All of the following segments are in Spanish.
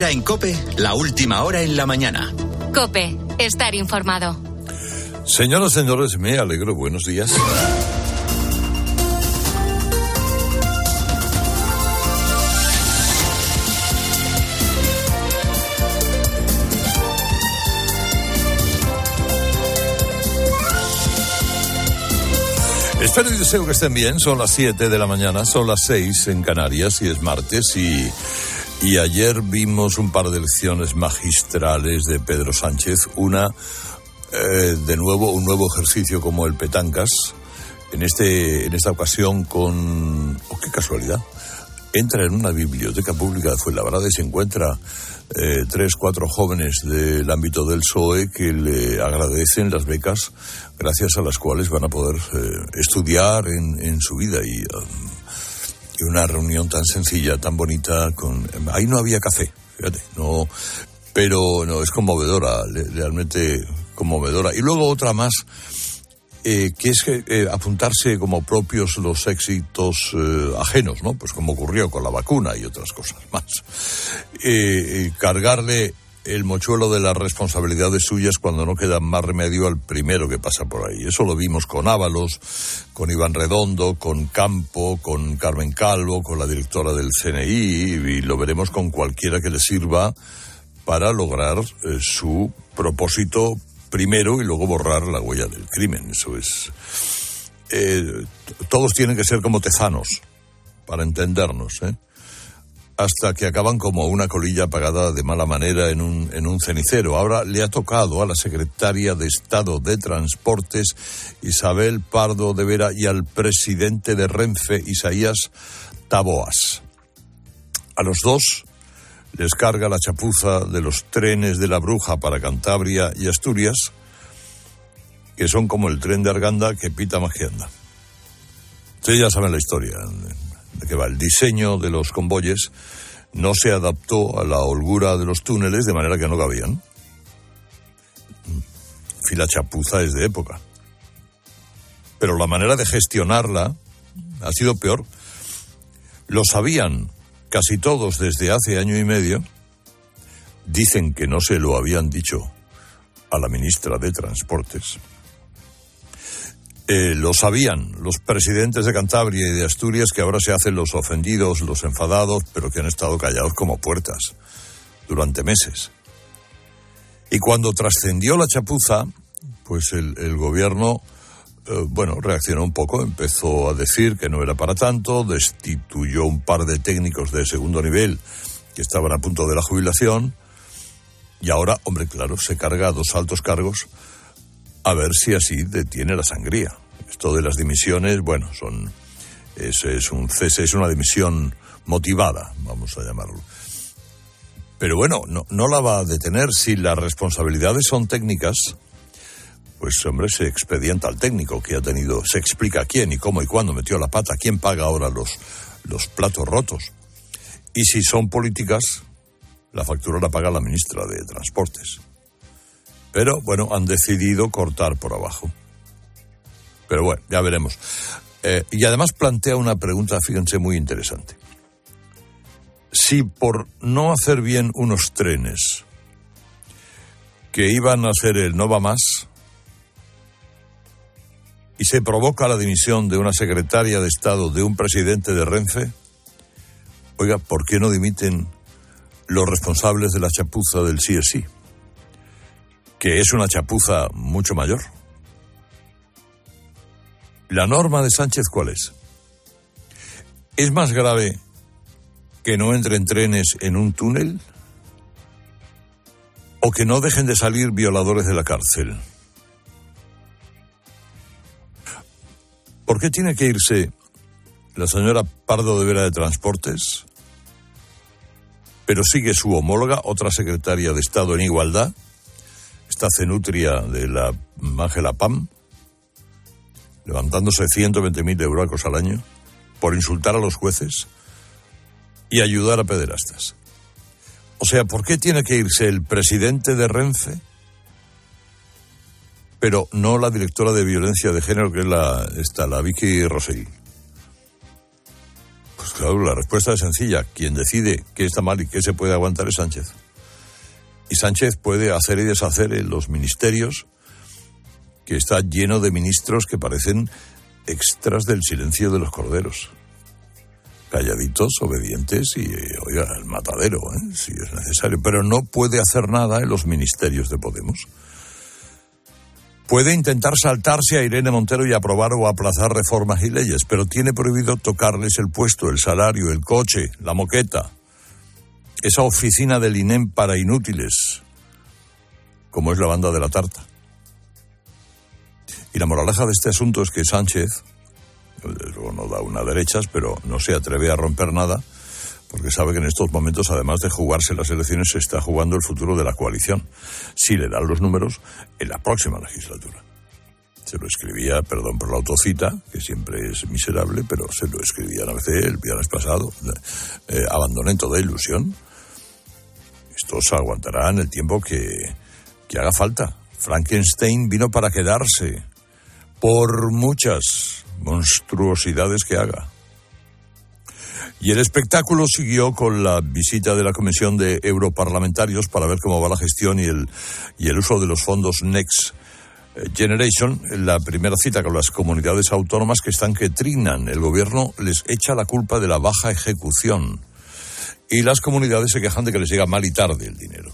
En Cope, la última hora en la mañana. Cope, estar informado. Señoras, señores, me alegro. Buenos días. Espero y deseo que estén bien. Son las 7 de la mañana, son las 6 en Canarias y es martes y y ayer vimos un par de lecciones magistrales de Pedro Sánchez, una eh, de nuevo un nuevo ejercicio como el petancas, en este en esta ocasión con oh, qué casualidad. Entra en una biblioteca pública de Fuenlabrada y se encuentra eh, tres, cuatro jóvenes del ámbito del PSOE que le agradecen las becas gracias a las cuales van a poder eh, estudiar en, en, su vida y um, y una reunión tan sencilla, tan bonita, con ahí no había café, fíjate, no, pero no, es conmovedora, realmente conmovedora. Y luego otra más, eh, que es eh, apuntarse como propios los éxitos eh, ajenos, ¿no? Pues como ocurrió con la vacuna y otras cosas más. cargarle el mochuelo de las responsabilidades suyas cuando no queda más remedio al primero que pasa por ahí. Eso lo vimos con Ábalos, con Iván Redondo, con Campo, con Carmen Calvo, con la directora del CNI y lo veremos con cualquiera que le sirva para lograr eh, su propósito primero y luego borrar la huella del crimen. Eso es. Eh, todos tienen que ser como tezanos para entendernos, ¿eh? Hasta que acaban como una colilla apagada de mala manera en un, en un cenicero. Ahora le ha tocado a la secretaria de Estado de Transportes, Isabel Pardo de Vera, y al presidente de Renfe, Isaías Taboas. A los dos les carga la chapuza de los trenes de la bruja para Cantabria y Asturias, que son como el tren de Arganda que pita más que anda. Ustedes ya saben la historia que va. El diseño de los convoyes no se adaptó a la holgura de los túneles de manera que no cabían. Fila chapuza es de época. Pero la manera de gestionarla ha sido peor. Lo sabían casi todos desde hace año y medio. Dicen que no se lo habían dicho a la ministra de Transportes. Eh, lo sabían los presidentes de Cantabria y de Asturias que ahora se hacen los ofendidos, los enfadados, pero que han estado callados como puertas durante meses. Y cuando trascendió la chapuza, pues el, gobierno, eh, bueno, reaccionó un poco, empezó a decir que no era para tanto, destituyó un par de técnicos de segundo nivel que estaban a punto de la jubilación, y ahora, hombre, claro, se carga a dos altos cargos a ver si así detiene la sangría. Esto de las dimisiones, bueno, son es, es un cese, es una dimisión motivada, vamos a llamarlo. Pero bueno, no, no la va a detener si las responsabilidades son técnicas. Pues hombre, se expedienta al técnico que ha tenido, se explica quién y cómo y cuándo metió la pata, quién paga ahora los, los platos rotos. Y si son políticas, la factura la paga la ministra de Transportes. Pero bueno, han decidido cortar por abajo. Pero bueno, ya veremos. Eh, y además plantea una pregunta, fíjense, muy interesante. Si por no hacer bien unos trenes que iban a hacer el no va más y se provoca la dimisión de una secretaria de Estado de un presidente de Renfe, oiga, ¿por qué no dimiten los responsables de la chapuza del sí sí? Que es una chapuza mucho mayor. ¿La norma de Sánchez cuál es? ¿Es más grave que no entren trenes en un túnel? ¿O que no dejen de salir violadores de la cárcel? ¿Por qué tiene que irse la señora Pardo de Vera de Transportes, pero sigue su homóloga, otra secretaria de Estado en igualdad, esta cenutria de la Ángela Pam, levantándose 120.000 euros al año por insultar a los jueces y ayudar a pederastas. O sea, ¿por qué tiene que irse el presidente de Renfe, pero no la directora de violencia de género, que es la, está, la Vicky Rosell? Pues claro, la respuesta es sencilla. Quien decide qué está mal y qué se puede aguantar es Sánchez. Y Sánchez puede hacer y deshacer en los ministerios, que está lleno de ministros que parecen extras del silencio de los corderos. Calladitos, obedientes y, oiga, el matadero, ¿eh? si es necesario. Pero no puede hacer nada en los ministerios de Podemos. Puede intentar saltarse a Irene Montero y aprobar o aplazar reformas y leyes, pero tiene prohibido tocarles el puesto, el salario, el coche, la moqueta, esa oficina del INEM para inútiles, como es la banda de la tarta. Y la moraleja de este asunto es que Sánchez, luego no da una derechas, pero no se atreve a romper nada, porque sabe que en estos momentos, además de jugarse las elecciones, se está jugando el futuro de la coalición. Si le dan los números en la próxima legislatura. Se lo escribía, perdón por la autocita, que siempre es miserable, pero se lo escribía a veces el viernes pasado. Eh, abandoné toda ilusión. Aguantarán el tiempo que, que haga falta. Frankenstein vino para quedarse, por muchas monstruosidades que haga. Y el espectáculo siguió con la visita de la Comisión de Europarlamentarios para ver cómo va la gestión y el, y el uso de los fondos Next Generation, la primera cita con las comunidades autónomas que están que trinan. El gobierno les echa la culpa de la baja ejecución y las comunidades se quejan de que les llega mal y tarde el dinero.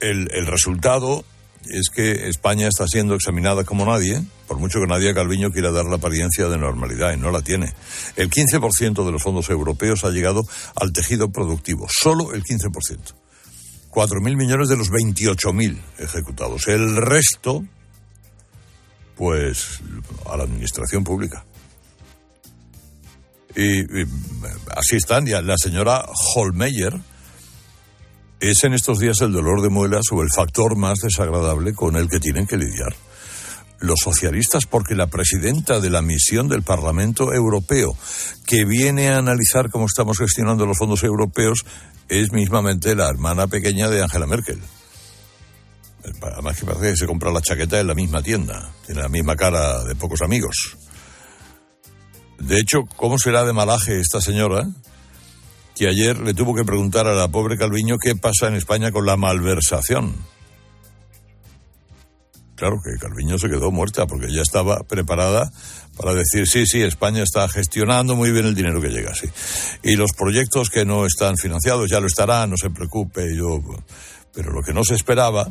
El, el resultado es que España está siendo examinada como nadie, por mucho que Nadia Calviño quiera dar la apariencia de normalidad y no la tiene. El 15% de los fondos europeos ha llegado al tejido productivo, solo el 15%. 4.000 millones de los 28.000 ejecutados. El resto, pues, a la administración pública. Y, así están. Ya la señora Holmeyer, es en estos días el dolor de muelas o el factor más desagradable con el que tienen que lidiar los socialistas porque la presidenta de la misión del Parlamento Europeo que viene a analizar cómo estamos gestionando los fondos europeos es mismamente la hermana pequeña de Angela Merkel. Además que parece que se compra la chaqueta en la misma tienda, tiene la misma cara de pocos amigos. De hecho, ¿cómo será de malaje esta señora? que ayer le tuvo que preguntar a la pobre Calviño qué pasa en España con la malversación. Claro que Calviño se quedó muerta porque ya estaba preparada para decir, sí, sí, España está gestionando muy bien el dinero que llega, sí. Y los proyectos que no están financiados ya lo estarán, no se preocupe, yo... Pero lo que no se esperaba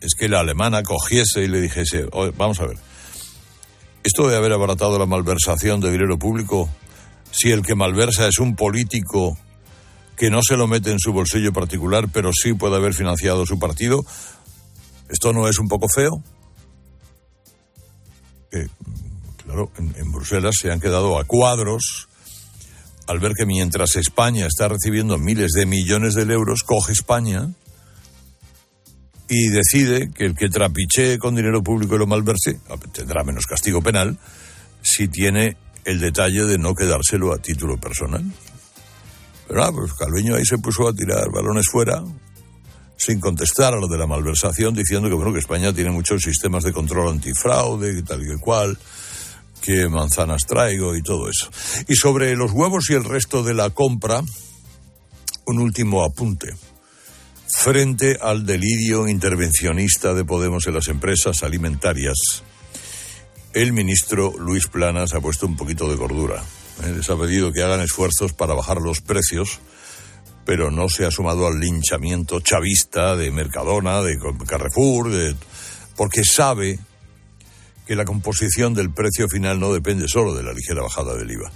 es que la alemana cogiese y le dijese, vamos a ver, esto de haber abaratado la malversación de dinero público, si el que malversa es un político que no se lo mete en su bolsillo particular, pero sí puede haber financiado su partido. ¿Esto no es un poco feo? claro, en, Bruselas se han quedado a cuadros al ver que mientras España está recibiendo miles de millones de euros, coge España y decide que el que trapichee con dinero público y lo malverse tendrá menos castigo penal si tiene el detalle de no quedárselo a título personal. Pero nada, pues Calviño ahí se puso a tirar balones fuera, sin contestar a lo de la malversación, diciendo que bueno que España tiene muchos sistemas de control antifraude tal y cual, que manzanas traigo y todo eso. Y sobre los huevos y el resto de la compra, un último apunte. Frente al delirio intervencionista de Podemos en las empresas alimentarias, el ministro Luis Planas ha puesto un poquito de gordura. Eh, les ha pedido que hagan esfuerzos para bajar los precios, pero no se ha sumado al linchamiento chavista de Mercadona, de Carrefour, de... porque sabe que la composición del precio final no depende solo de la ligera bajada del IVA.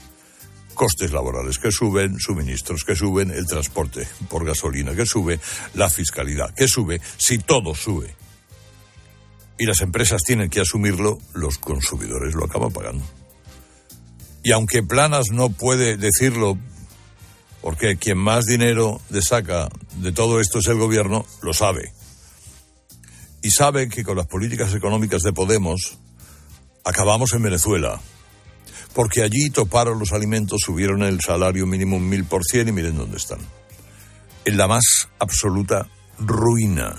Costes laborales que suben, suministros que suben, el transporte por gasolina que sube, la fiscalidad que sube, si todo sube y las empresas tienen que asumirlo, los consumidores lo acaban pagando. Y aunque Planas no puede decirlo, porque quien más dinero le saca de todo esto es el gobierno, lo sabe. Y sabe que con las políticas económicas de Podemos acabamos en Venezuela. Porque allí toparon los alimentos, subieron el salario mínimo un mil por cien y miren dónde están. En la más absoluta ruina.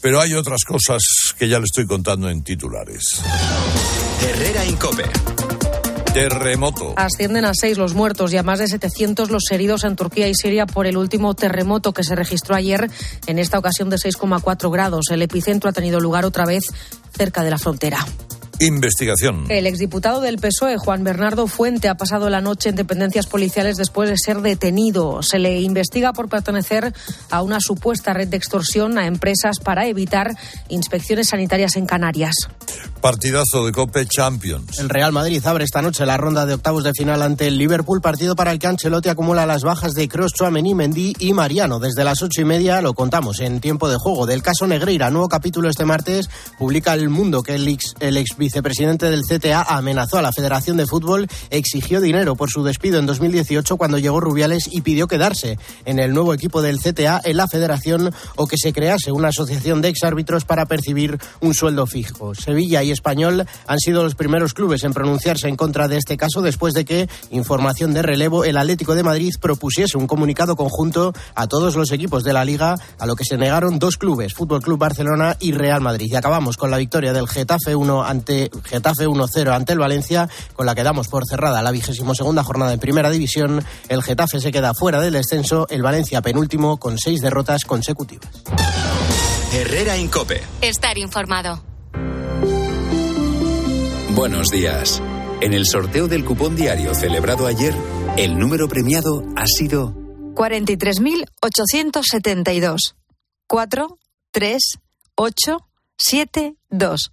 Pero hay otras cosas que ya le estoy contando en titulares. Herrera Incope. Terremoto. Ascienden a seis los muertos y a más de 700 los heridos en Turquía y Siria por el último terremoto que se registró ayer, en esta ocasión de 6,4 grados. El epicentro ha tenido lugar otra vez cerca de la frontera. Investigación. El exdiputado del PSOE, Juan Bernardo Fuente, ha pasado la noche en dependencias policiales después de ser detenido. Se le investiga por pertenecer a una supuesta red de extorsión a empresas para evitar inspecciones sanitarias en Canarias. Partidazo de Cope Champions. El Real Madrid abre esta noche la ronda de octavos de final ante el Liverpool, partido para el que Ancelotti acumula las bajas de Kroos, Chouameni, Mendy y Mariano. Desde las ocho y media lo contamos en tiempo de juego. Del caso Negreira, nuevo capítulo este martes, publica El Mundo que el ex, el ex vicepresidente del CTA amenazó a la Federación de Fútbol, exigió dinero por su despido en 2018 cuando llegó Rubiales y pidió quedarse en el nuevo equipo del CTA en la Federación o que se crease una asociación de exárbitros para percibir un sueldo fijo. Sevilla y Español han sido los primeros clubes en pronunciarse en contra de este caso después de que, información de relevo, el Atlético de Madrid propusiese un comunicado conjunto a todos los equipos de la liga, a lo que se negaron dos clubes, Fútbol Club Barcelona y Real Madrid. Y acabamos con la victoria del Getafe 1 ante Getafe 1-0 ante el Valencia, con la que damos por cerrada la vigésimo segunda jornada en Primera División. El Getafe se queda fuera del descenso, el Valencia penúltimo con seis derrotas consecutivas. Herrera Incope. Estar informado. Buenos días. En el sorteo del cupón diario celebrado ayer, el número premiado ha sido 43.872. 4, 3, 8, 7, 2.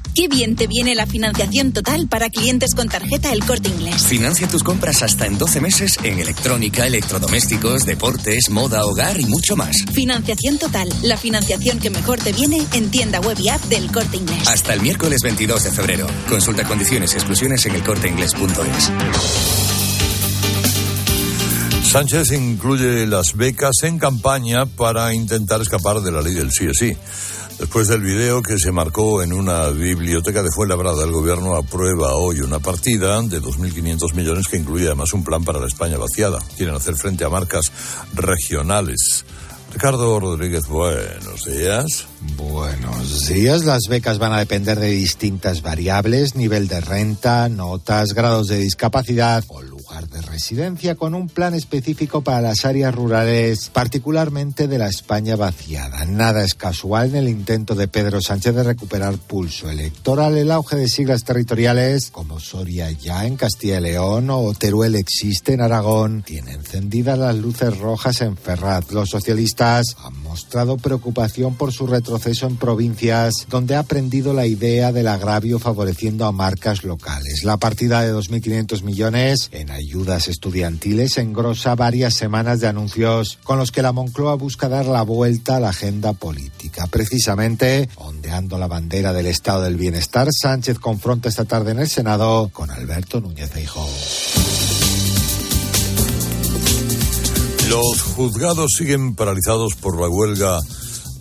Qué bien te viene la financiación total para clientes con tarjeta El Corte Inglés. Financia tus compras hasta en 12 meses en electrónica, electrodomésticos, deportes, moda, hogar y mucho más. Financiación total, la financiación que mejor te viene en tienda web y app del Corte Inglés. Hasta el miércoles 22 de febrero. Consulta condiciones y exclusiones en elcorteinglés.es. Sánchez incluye las becas en campaña para intentar escapar de la ley del sí es sí. Después del video que se marcó en una biblioteca de Fuenlabrada, el gobierno aprueba hoy una partida de 2.500 millones que incluye además un plan para la España vaciada. Quieren hacer frente a marcas regionales. Ricardo Rodríguez, buenos días. Buenos días. Las becas van a depender de distintas variables, nivel de renta, notas, grados de discapacidad de residencia, con un plan específico para las áreas rurales, particularmente de la España vaciada. Nada es casual en el intento de Pedro Sánchez de recuperar pulso electoral. El auge de siglas territoriales, como Soria ya en Castilla y León o Teruel existe en Aragón, tiene encendidas las luces rojas en Ferrat. Los socialistas mostrado preocupación por su retroceso en provincias donde ha aprendido la idea del agravio favoreciendo a marcas locales. La partida de 2.500 millones en ayudas estudiantiles engrosa varias semanas de anuncios con los que la Moncloa busca dar la vuelta a la agenda política. Precisamente, ondeando la bandera del estado del bienestar, Sánchez confronta esta tarde en el Senado con Alberto Núñez Feijóo. Los juzgados siguen paralizados por la huelga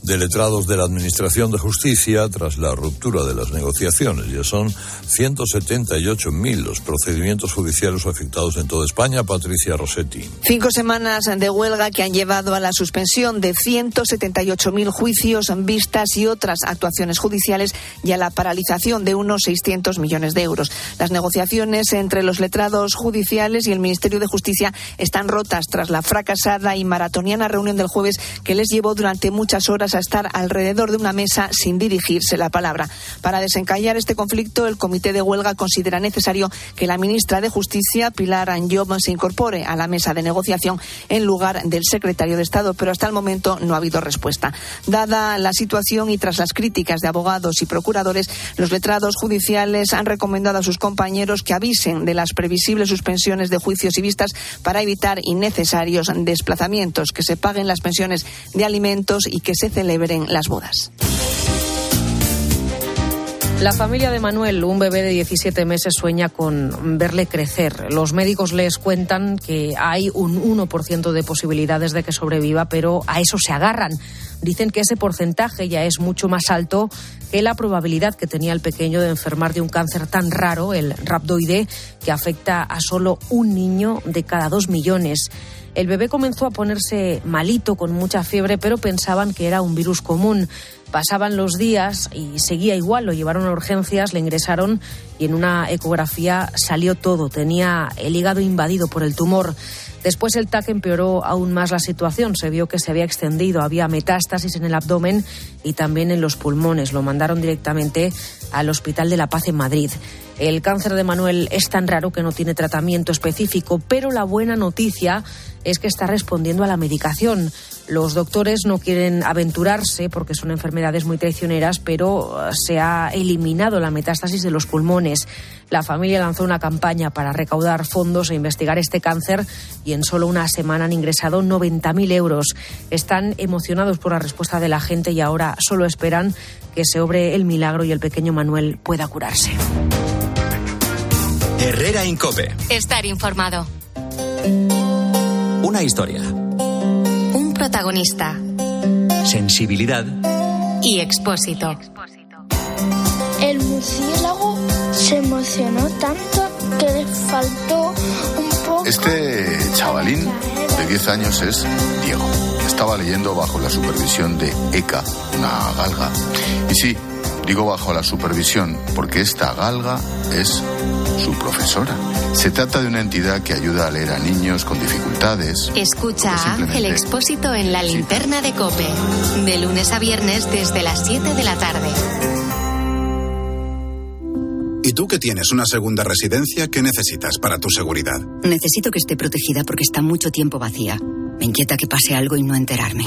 de letrados de la Administración de Justicia tras la ruptura de las negociaciones. Ya son 178.000 los procedimientos judiciales afectados en toda España. Patricia Rossetti. Cinco semanas de huelga que han llevado a la suspensión de 178.000 juicios, vistas y otras actuaciones judiciales y a la paralización de unos 600 millones de euros. Las negociaciones entre los letrados judiciales y el Ministerio de Justicia están rotas tras la fracasada y maratoniana reunión del jueves que les llevó durante muchas horas a estar alrededor de una mesa sin dirigirse la palabra. Para desencallar este conflicto, el comité de huelga considera necesario que la ministra de Justicia, Pilar Anjob, se incorpore a la mesa de negociación en lugar del secretario de Estado, pero hasta el momento no ha habido respuesta. Dada la situación y tras las críticas de abogados y procuradores, los letrados judiciales han recomendado a sus compañeros que avisen de las previsibles suspensiones de juicios y vistas para evitar innecesarios desplazamientos, que se paguen las pensiones de alimentos y que se celebren las bodas. La familia de Manuel, un bebé de 17 meses, sueña con verle crecer. Los médicos les cuentan que hay un 1% de posibilidades de que sobreviva, pero a eso se agarran. Dicen que ese porcentaje ya es mucho más alto que la probabilidad que tenía el pequeño de enfermar de un cáncer tan raro, el rhabdoide, que afecta a solo un niño de cada dos millones. El bebé comenzó a ponerse malito, con mucha fiebre, pero pensaban que era un virus común. Pasaban los días y seguía igual, lo llevaron a urgencias, le ingresaron y en una ecografía salió todo. Tenía el hígado invadido por el tumor. Después el TAC empeoró aún más la situación. Se vio que se había extendido, había metástasis en el abdomen y también en los pulmones. Lo mandaron directamente al Hospital de la Paz en Madrid. El cáncer de Manuel es tan raro que no tiene tratamiento específico, pero la buena noticia es que está respondiendo a la medicación. Los doctores no quieren aventurarse porque son enfermedades muy traicioneras, pero uh, se ha eliminado la metástasis de los pulmones. La familia lanzó una campaña para recaudar fondos e investigar este cáncer y en solo una semana han ingresado 90.000 euros. Están emocionados por la respuesta de la gente y ahora solo esperan que se obre el milagro y el pequeño Manuel pueda curarse. Herrera Incope. Estar informado. Una historia. Un protagonista. Sensibilidad. Y expósito. El murciélago se emocionó tanto que le faltó un poco. Este chavalín de 10 años es Diego. Estaba leyendo bajo la supervisión de Eka, una galga. Y sí, digo bajo la supervisión porque esta galga es su profesora. Se trata de una entidad que ayuda a leer a niños con dificultades. Escucha a Ángel Expósito en la linterna de Cope. De lunes a viernes desde las 7 de la tarde. ¿Y tú que tienes una segunda residencia, qué necesitas para tu seguridad? Necesito que esté protegida porque está mucho tiempo vacía. Me inquieta que pase algo y no enterarme.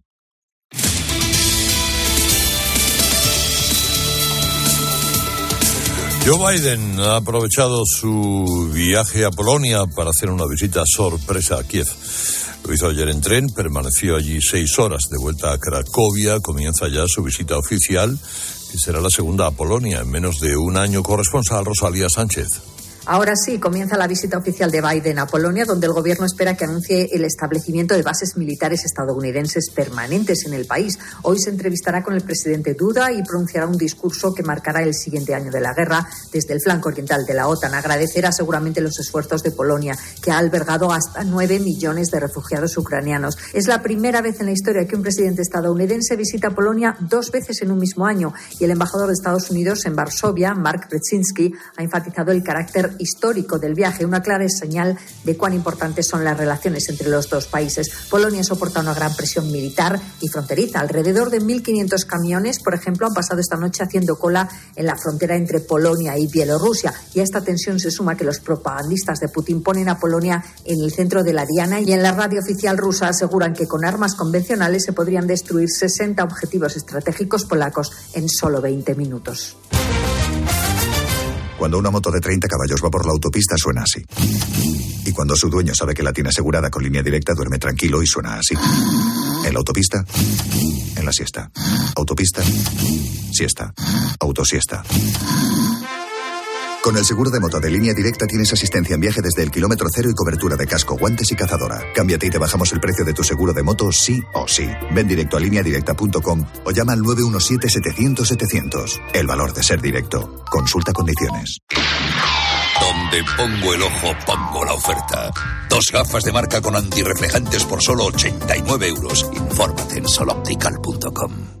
Joe Biden ha aprovechado su viaje a Polonia para hacer una visita sorpresa a Kiev. Lo hizo ayer en tren, permaneció allí seis horas. De vuelta a Cracovia, comienza ya su visita oficial, que será la segunda a Polonia en menos de un año. Corresponsal Rosalía Sánchez. Ahora sí, comienza la visita oficial de Biden a Polonia, donde el gobierno espera que anuncie el establecimiento de bases militares estadounidenses permanentes en el país. Hoy se entrevistará con el presidente Duda y pronunciará un discurso que marcará el siguiente año de la guerra desde el flanco oriental de la OTAN. Agradecerá seguramente los esfuerzos de Polonia, que ha albergado hasta nueve millones de refugiados ucranianos. Es la primera vez en la historia que un presidente estadounidense visita Polonia dos veces en un mismo año y el embajador de Estados Unidos en Varsovia, Mark Brzezinski, ha enfatizado el carácter histórico del viaje, una clara señal de cuán importantes son las relaciones entre los dos países. Polonia soporta una gran presión militar y fronteriza. Alrededor de 1.500 camiones, por ejemplo, han pasado esta noche haciendo cola en la frontera entre Polonia y Bielorrusia. Y a esta tensión se suma que los propagandistas de Putin ponen a Polonia en el centro de la diana y en la radio oficial rusa aseguran que con armas convencionales se podrían destruir 60 objetivos estratégicos polacos en solo 20 minutos. Cuando una moto de 30 caballos va por la autopista suena así. Y cuando su dueño sabe que la tiene asegurada con línea directa duerme tranquilo y suena así. En la autopista, en la siesta. Autopista, siesta. Autosiesta. Con el seguro de moto de línea directa tienes asistencia en viaje desde el kilómetro cero y cobertura de casco, guantes y cazadora. Cámbiate y te bajamos el precio de tu seguro de moto sí o sí. Ven directo a lineadirecta.com o llama al 917-700-700. El valor de ser directo. Consulta condiciones. Donde pongo el ojo, pongo la oferta. Dos gafas de marca con antirreflejantes por solo 89 euros. Infórmate en soloptical.com.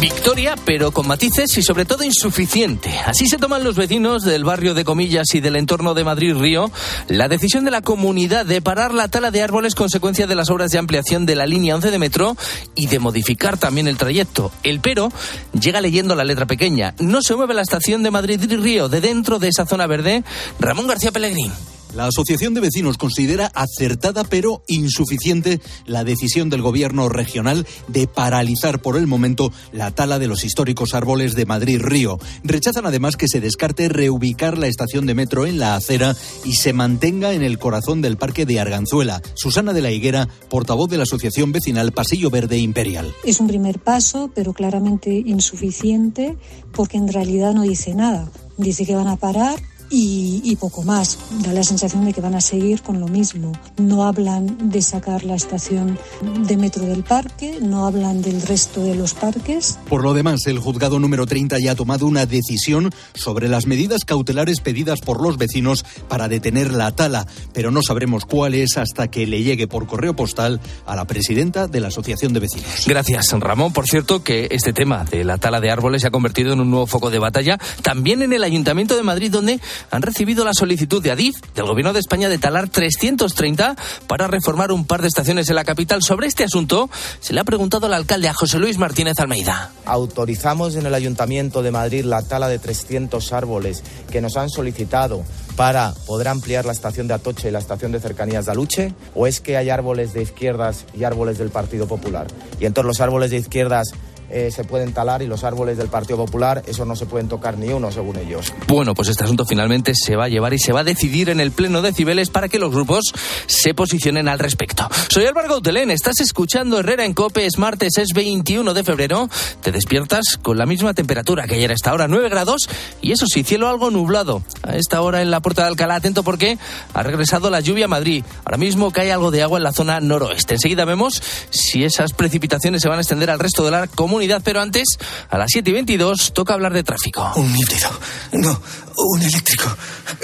Victoria, pero con matices y sobre todo insuficiente. Así se toman los vecinos del barrio de Comillas y del entorno de Madrid-Río la decisión de la comunidad de parar la tala de árboles consecuencia de las obras de ampliación de la línea 11 de metro y de modificar también el trayecto. El pero llega leyendo la letra pequeña. No se mueve la estación de Madrid-Río de dentro de esa zona verde. Ramón García Pellegrín. La Asociación de Vecinos considera acertada pero insuficiente la decisión del Gobierno regional de paralizar por el momento la tala de los históricos árboles de Madrid-Río. Rechazan además que se descarte reubicar la estación de metro en la acera y se mantenga en el corazón del Parque de Arganzuela. Susana de la Higuera, portavoz de la Asociación Vecinal Pasillo Verde Imperial. Es un primer paso, pero claramente insuficiente porque en realidad no dice nada. Dice que van a parar y, y, poco más. Da la sensación de que van a seguir con lo mismo. No hablan de sacar la estación de metro del parque, no hablan del resto de los parques. Por lo demás, el juzgado número 30 ya ha tomado una decisión sobre las medidas cautelares pedidas por los vecinos para detener la tala, pero no sabremos cuál es hasta que le llegue por correo postal a la presidenta de la Asociación de Vecinos. Gracias, Ramón. Por cierto, que este tema de la tala de árboles se ha convertido en un nuevo foco de batalla también en el Ayuntamiento de Madrid, donde han recibido la solicitud de Adif, del Gobierno de España, de talar 330 para reformar un par de estaciones en la capital. Sobre este asunto se le ha preguntado al alcalde, a José Luis Martínez Almeida. Autorizamos en el Ayuntamiento de Madrid la tala de 300 árboles que nos han solicitado para poder ampliar la estación de Atoche y la estación de cercanías de Aluche? ¿O es que hay árboles de izquierdas y árboles del Partido Popular? Y entonces los árboles de izquierdas eh, se pueden talar y los árboles del Partido Popular, eso no se pueden tocar ni uno, según ellos. Bueno, pues este asunto finalmente se va a llevar y se va a decidir en el Pleno de Cibeles para que los grupos se posicionen al respecto. Soy Álvaro Gautelén, estás escuchando Herrera en Cope, es martes, es 21 de febrero, te despiertas con la misma temperatura que ayer a esta hora, 9 grados, y eso sí, cielo algo nublado. A esta hora en la Puerta de Alcalá, atento porque ha regresado la lluvia a Madrid. Ahora mismo cae algo de agua en la zona noroeste. Enseguida vemos si esas precipitaciones se van a extender al resto de la comunidad pero antes, a las 7 y 22, toca hablar de tráfico. Un híbrido. No, un eléctrico.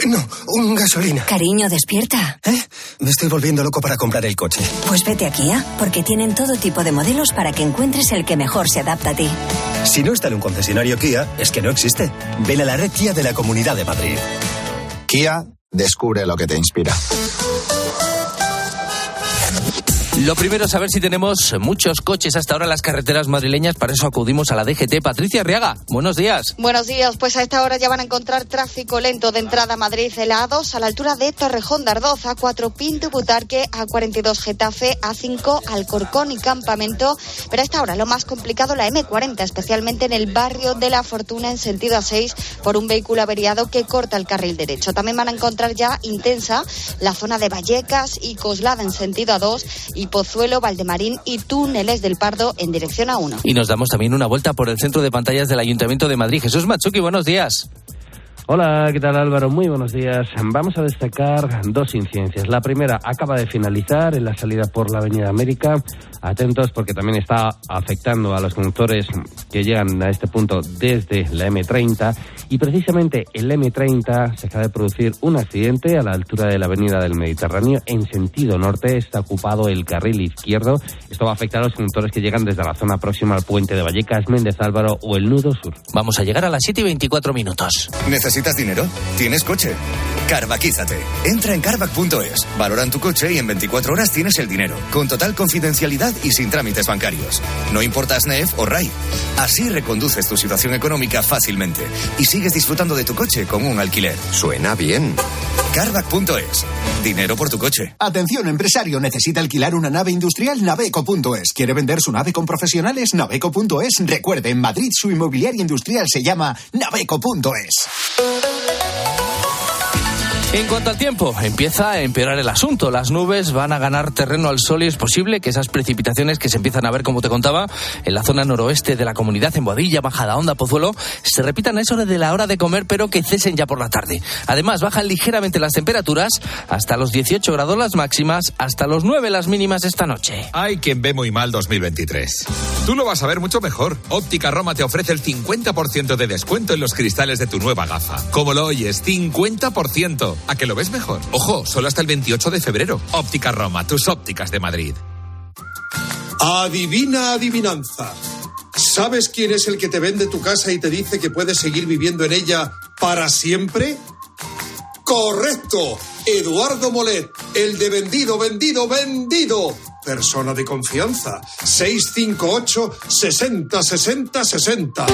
No, un gasolina. Cariño, despierta. ¿Eh? Me estoy volviendo loco para comprar el coche. Pues vete a Kia, porque tienen todo tipo de modelos para que encuentres el que mejor se adapta a ti. Si no está en un concesionario Kia, es que no existe. Ven a la red Kia de la Comunidad de Madrid. Kia, descubre lo que te inspira. Lo primero es saber si tenemos muchos coches hasta ahora en las carreteras madrileñas. Para eso acudimos a la DGT. Patricia Arriaga, buenos días. Buenos días. Pues a esta hora ya van a encontrar tráfico lento de entrada a Madrid, A2 a la altura de Torrejón de Ardoz, A4 Pinto Butarque, A42 Getafe, A5 Alcorcón y Campamento. Pero a esta hora lo más complicado la M40, especialmente en el barrio de La Fortuna en sentido A6 por un vehículo averiado que corta el carril derecho. También van a encontrar ya intensa la zona de Vallecas y Coslada en sentido A2 y Pozuelo, Valdemarín y Túneles del Pardo en dirección a 1. Y nos damos también una vuelta por el centro de pantallas del Ayuntamiento de Madrid. Jesús Machuki, buenos días. Hola, ¿qué tal Álvaro? Muy buenos días. Vamos a destacar dos incidencias. La primera acaba de finalizar en la salida por la Avenida América. Atentos porque también está afectando a los conductores que llegan a este punto desde la M30 y precisamente el M30 se acaba de producir un accidente a la altura de la Avenida del Mediterráneo en sentido norte. Está ocupado el carril izquierdo. Esto va a afectar a los conductores que llegan desde la zona próxima al puente de Vallecas, Méndez Álvaro o el Nudo Sur. Vamos a llegar a las 7 y 24 minutos. ¿Necesitas dinero? ¿Tienes coche? Carvaquízate. Entra en carvac.es, valoran tu coche y en 24 horas tienes el dinero, con total confidencialidad y sin trámites bancarios. No importa SNEF o RAI. Así reconduces tu situación económica fácilmente y sigues disfrutando de tu coche con un alquiler. Suena bien. Carvac.es. Dinero por tu coche. Atención, empresario, necesita alquilar una nave industrial Naveco.es. ¿Quiere vender su nave con profesionales? Naveco.es. Recuerde, en Madrid su inmobiliaria industrial se llama Naveco.es. En cuanto al tiempo, empieza a empeorar el asunto. Las nubes van a ganar terreno al sol y es posible que esas precipitaciones que se empiezan a ver, como te contaba, en la zona noroeste de la comunidad, en Boadilla, Bajada Onda, Pozuelo, se repitan a eso de la hora de comer, pero que cesen ya por la tarde. Además, bajan ligeramente las temperaturas hasta los 18 grados las máximas, hasta los 9 las mínimas esta noche. Hay quien ve muy mal 2023. Tú lo vas a ver mucho mejor. Óptica Roma te ofrece el 50% de descuento en los cristales de tu nueva gafa. Como lo oyes, 50%. ¿A que lo ves mejor? Ojo, solo hasta el 28 de febrero. Óptica Roma, tus ópticas de Madrid. Adivina adivinanza. ¿Sabes quién es el que te vende tu casa y te dice que puedes seguir viviendo en ella para siempre? Correcto. Eduardo Molet, el de vendido, vendido, vendido. Persona de confianza. 658 60 60 60.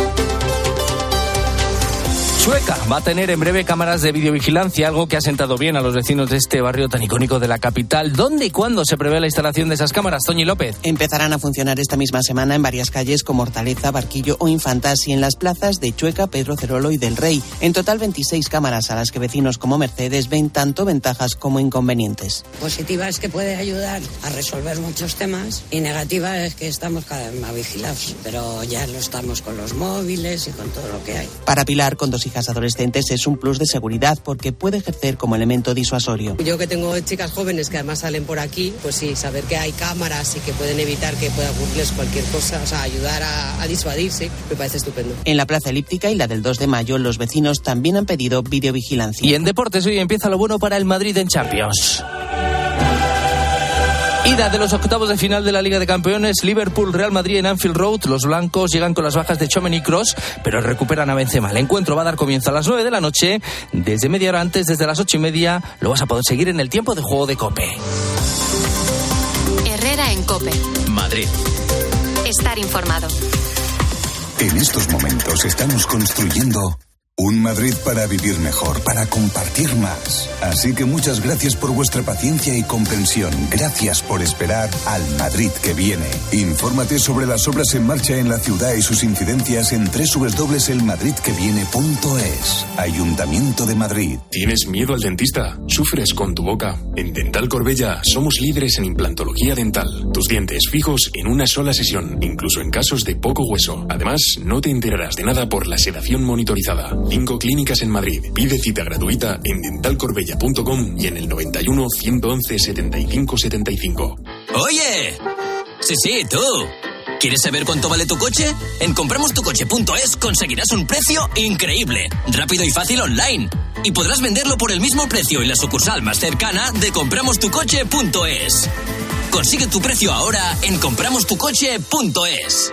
Sueca va a tener en breve cámaras de videovigilancia, algo que ha sentado bien a los vecinos de este barrio tan icónico de la capital. ¿Dónde y cuándo se prevé la instalación de esas cámaras, Toñi López? Empezarán a funcionar esta misma semana en varias calles como Hortaleza, Barquillo o Infantas y en las plazas de Chueca, Pedro Cerolo y del Rey. En total 26 cámaras a las que vecinos como Mercedes ven tanto ventajas como inconvenientes. Positiva es que puede ayudar a resolver muchos temas y negativa es que estamos cada vez más vigilados, pero ya lo estamos con los móviles y con todo lo que hay. Para Pilar, con dos hijas adolescentes es un plus de seguridad porque puede ejercer como elemento disuasorio. Yo que tengo chicas jóvenes que además salen por aquí, pues sí, saber que hay cámaras y que pueden evitar que pueda ocurrirles cualquier cosa, o sea, ayudar a, a disuadirse, me parece estupendo. En la Plaza Elíptica y la del 2 de mayo, los vecinos también han pedido videovigilancia. Y en deportes hoy empieza lo bueno para el Madrid en Champions. Ida de los octavos de final de la Liga de Campeones, Liverpool-Real Madrid en Anfield Road. Los blancos llegan con las bajas de Chomen y Cross, pero recuperan a Benzema. El encuentro va a dar comienzo a las 9 de la noche. Desde media hora antes, desde las ocho y media, lo vas a poder seguir en el tiempo de juego de Cope. Herrera en Cope. Madrid. Estar informado. En estos momentos estamos construyendo un Madrid para vivir mejor, para compartir más. Así que muchas gracias por vuestra paciencia y comprensión. Gracias por esperar al Madrid que viene. Infórmate sobre las obras en marcha en la ciudad y sus incidencias en www.elmadridqueviene.es. Ayuntamiento de Madrid. ¿Tienes miedo al dentista? ¿Sufres con tu boca? En Dental Corbella somos líderes en implantología dental. Tus dientes fijos en una sola sesión, incluso en casos de poco hueso. Además, no te enterarás de nada por la sedación monitorizada. Cinco clínicas en Madrid. Pide cita gratuita en dentalcorbella.com y en el 91 111 75 75. ¡Oye! Sí, sí, tú. ¿Quieres saber cuánto vale tu coche? En compramostucoche.es conseguirás un precio increíble, rápido y fácil online. Y podrás venderlo por el mismo precio en la sucursal más cercana de compramostucoche.es. Consigue tu precio ahora en compramostucoche.es.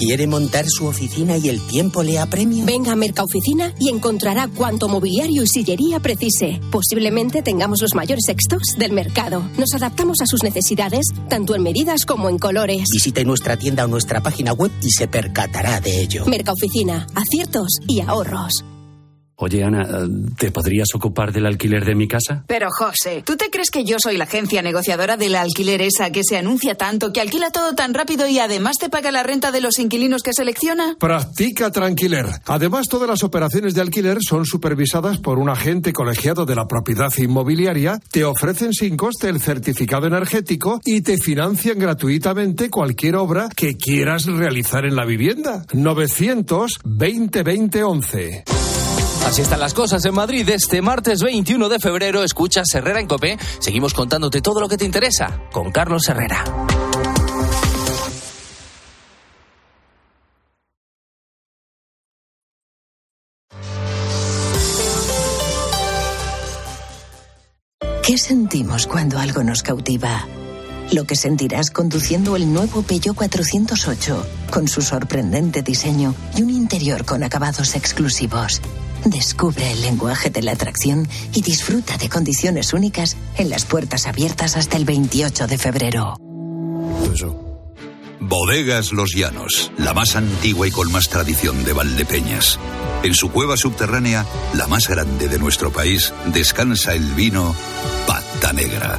¿Quiere montar su oficina y el tiempo le apremia? Venga a Mercaoficina y encontrará cuanto mobiliario y sillería precise. Posiblemente tengamos los mayores stocks del mercado. Nos adaptamos a sus necesidades, tanto en medidas como en colores. Visite nuestra tienda o nuestra página web y se percatará de ello. Mercaoficina, aciertos y ahorros. Oye, Ana, ¿te podrías ocupar del alquiler de mi casa? Pero, José, ¿tú te crees que yo soy la agencia negociadora del alquiler esa que se anuncia tanto, que alquila todo tan rápido y además te paga la renta de los inquilinos que selecciona? Practica Tranquiler. Además, todas las operaciones de alquiler son supervisadas por un agente colegiado de la propiedad inmobiliaria, te ofrecen sin coste el certificado energético y te financian gratuitamente cualquier obra que quieras realizar en la vivienda. 920 20 11. Así están las cosas en Madrid. Este martes 21 de febrero escuchas Herrera en Cope. Seguimos contándote todo lo que te interesa con Carlos Herrera. ¿Qué sentimos cuando algo nos cautiva? Lo que sentirás conduciendo el nuevo Peugeot 408, con su sorprendente diseño y un interior con acabados exclusivos. Descubre el lenguaje de la atracción y disfruta de condiciones únicas en las puertas abiertas hasta el 28 de febrero. Bodegas Los Llanos, la más antigua y con más tradición de Valdepeñas. En su cueva subterránea, la más grande de nuestro país, descansa el vino Pata Negra.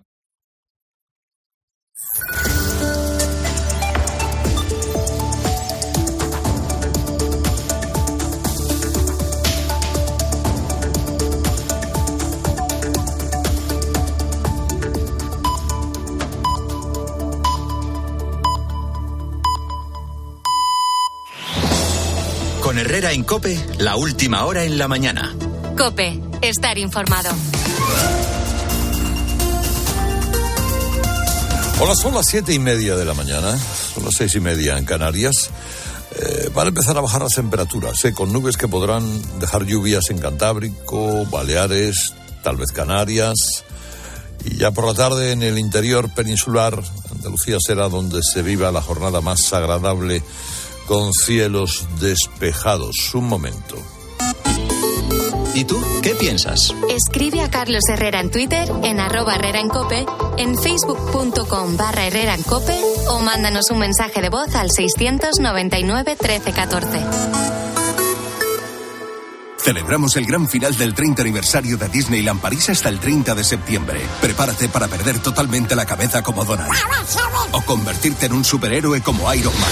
Con Herrera en Cope, la última hora en la mañana. Cope, estar informado. Hola, son las siete y media de la mañana, son las seis y media en Canarias. Eh, van a empezar a bajar las temperaturas, eh, con nubes que podrán dejar lluvias en Cantábrico, Baleares, tal vez Canarias. Y ya por la tarde en el interior peninsular, Andalucía será donde se viva la jornada más agradable con cielos despejados. Un momento. ¿Y tú qué piensas? Escribe a Carlos Herrera en Twitter, en arroba Herrera en Cope, en facebook.com barra Herrera en Cope o mándanos un mensaje de voz al 699 1314. Celebramos el gran final del 30 aniversario de Disneyland París hasta el 30 de septiembre. Prepárate para perder totalmente la cabeza como Donald. O convertirte en un superhéroe como Iron Man.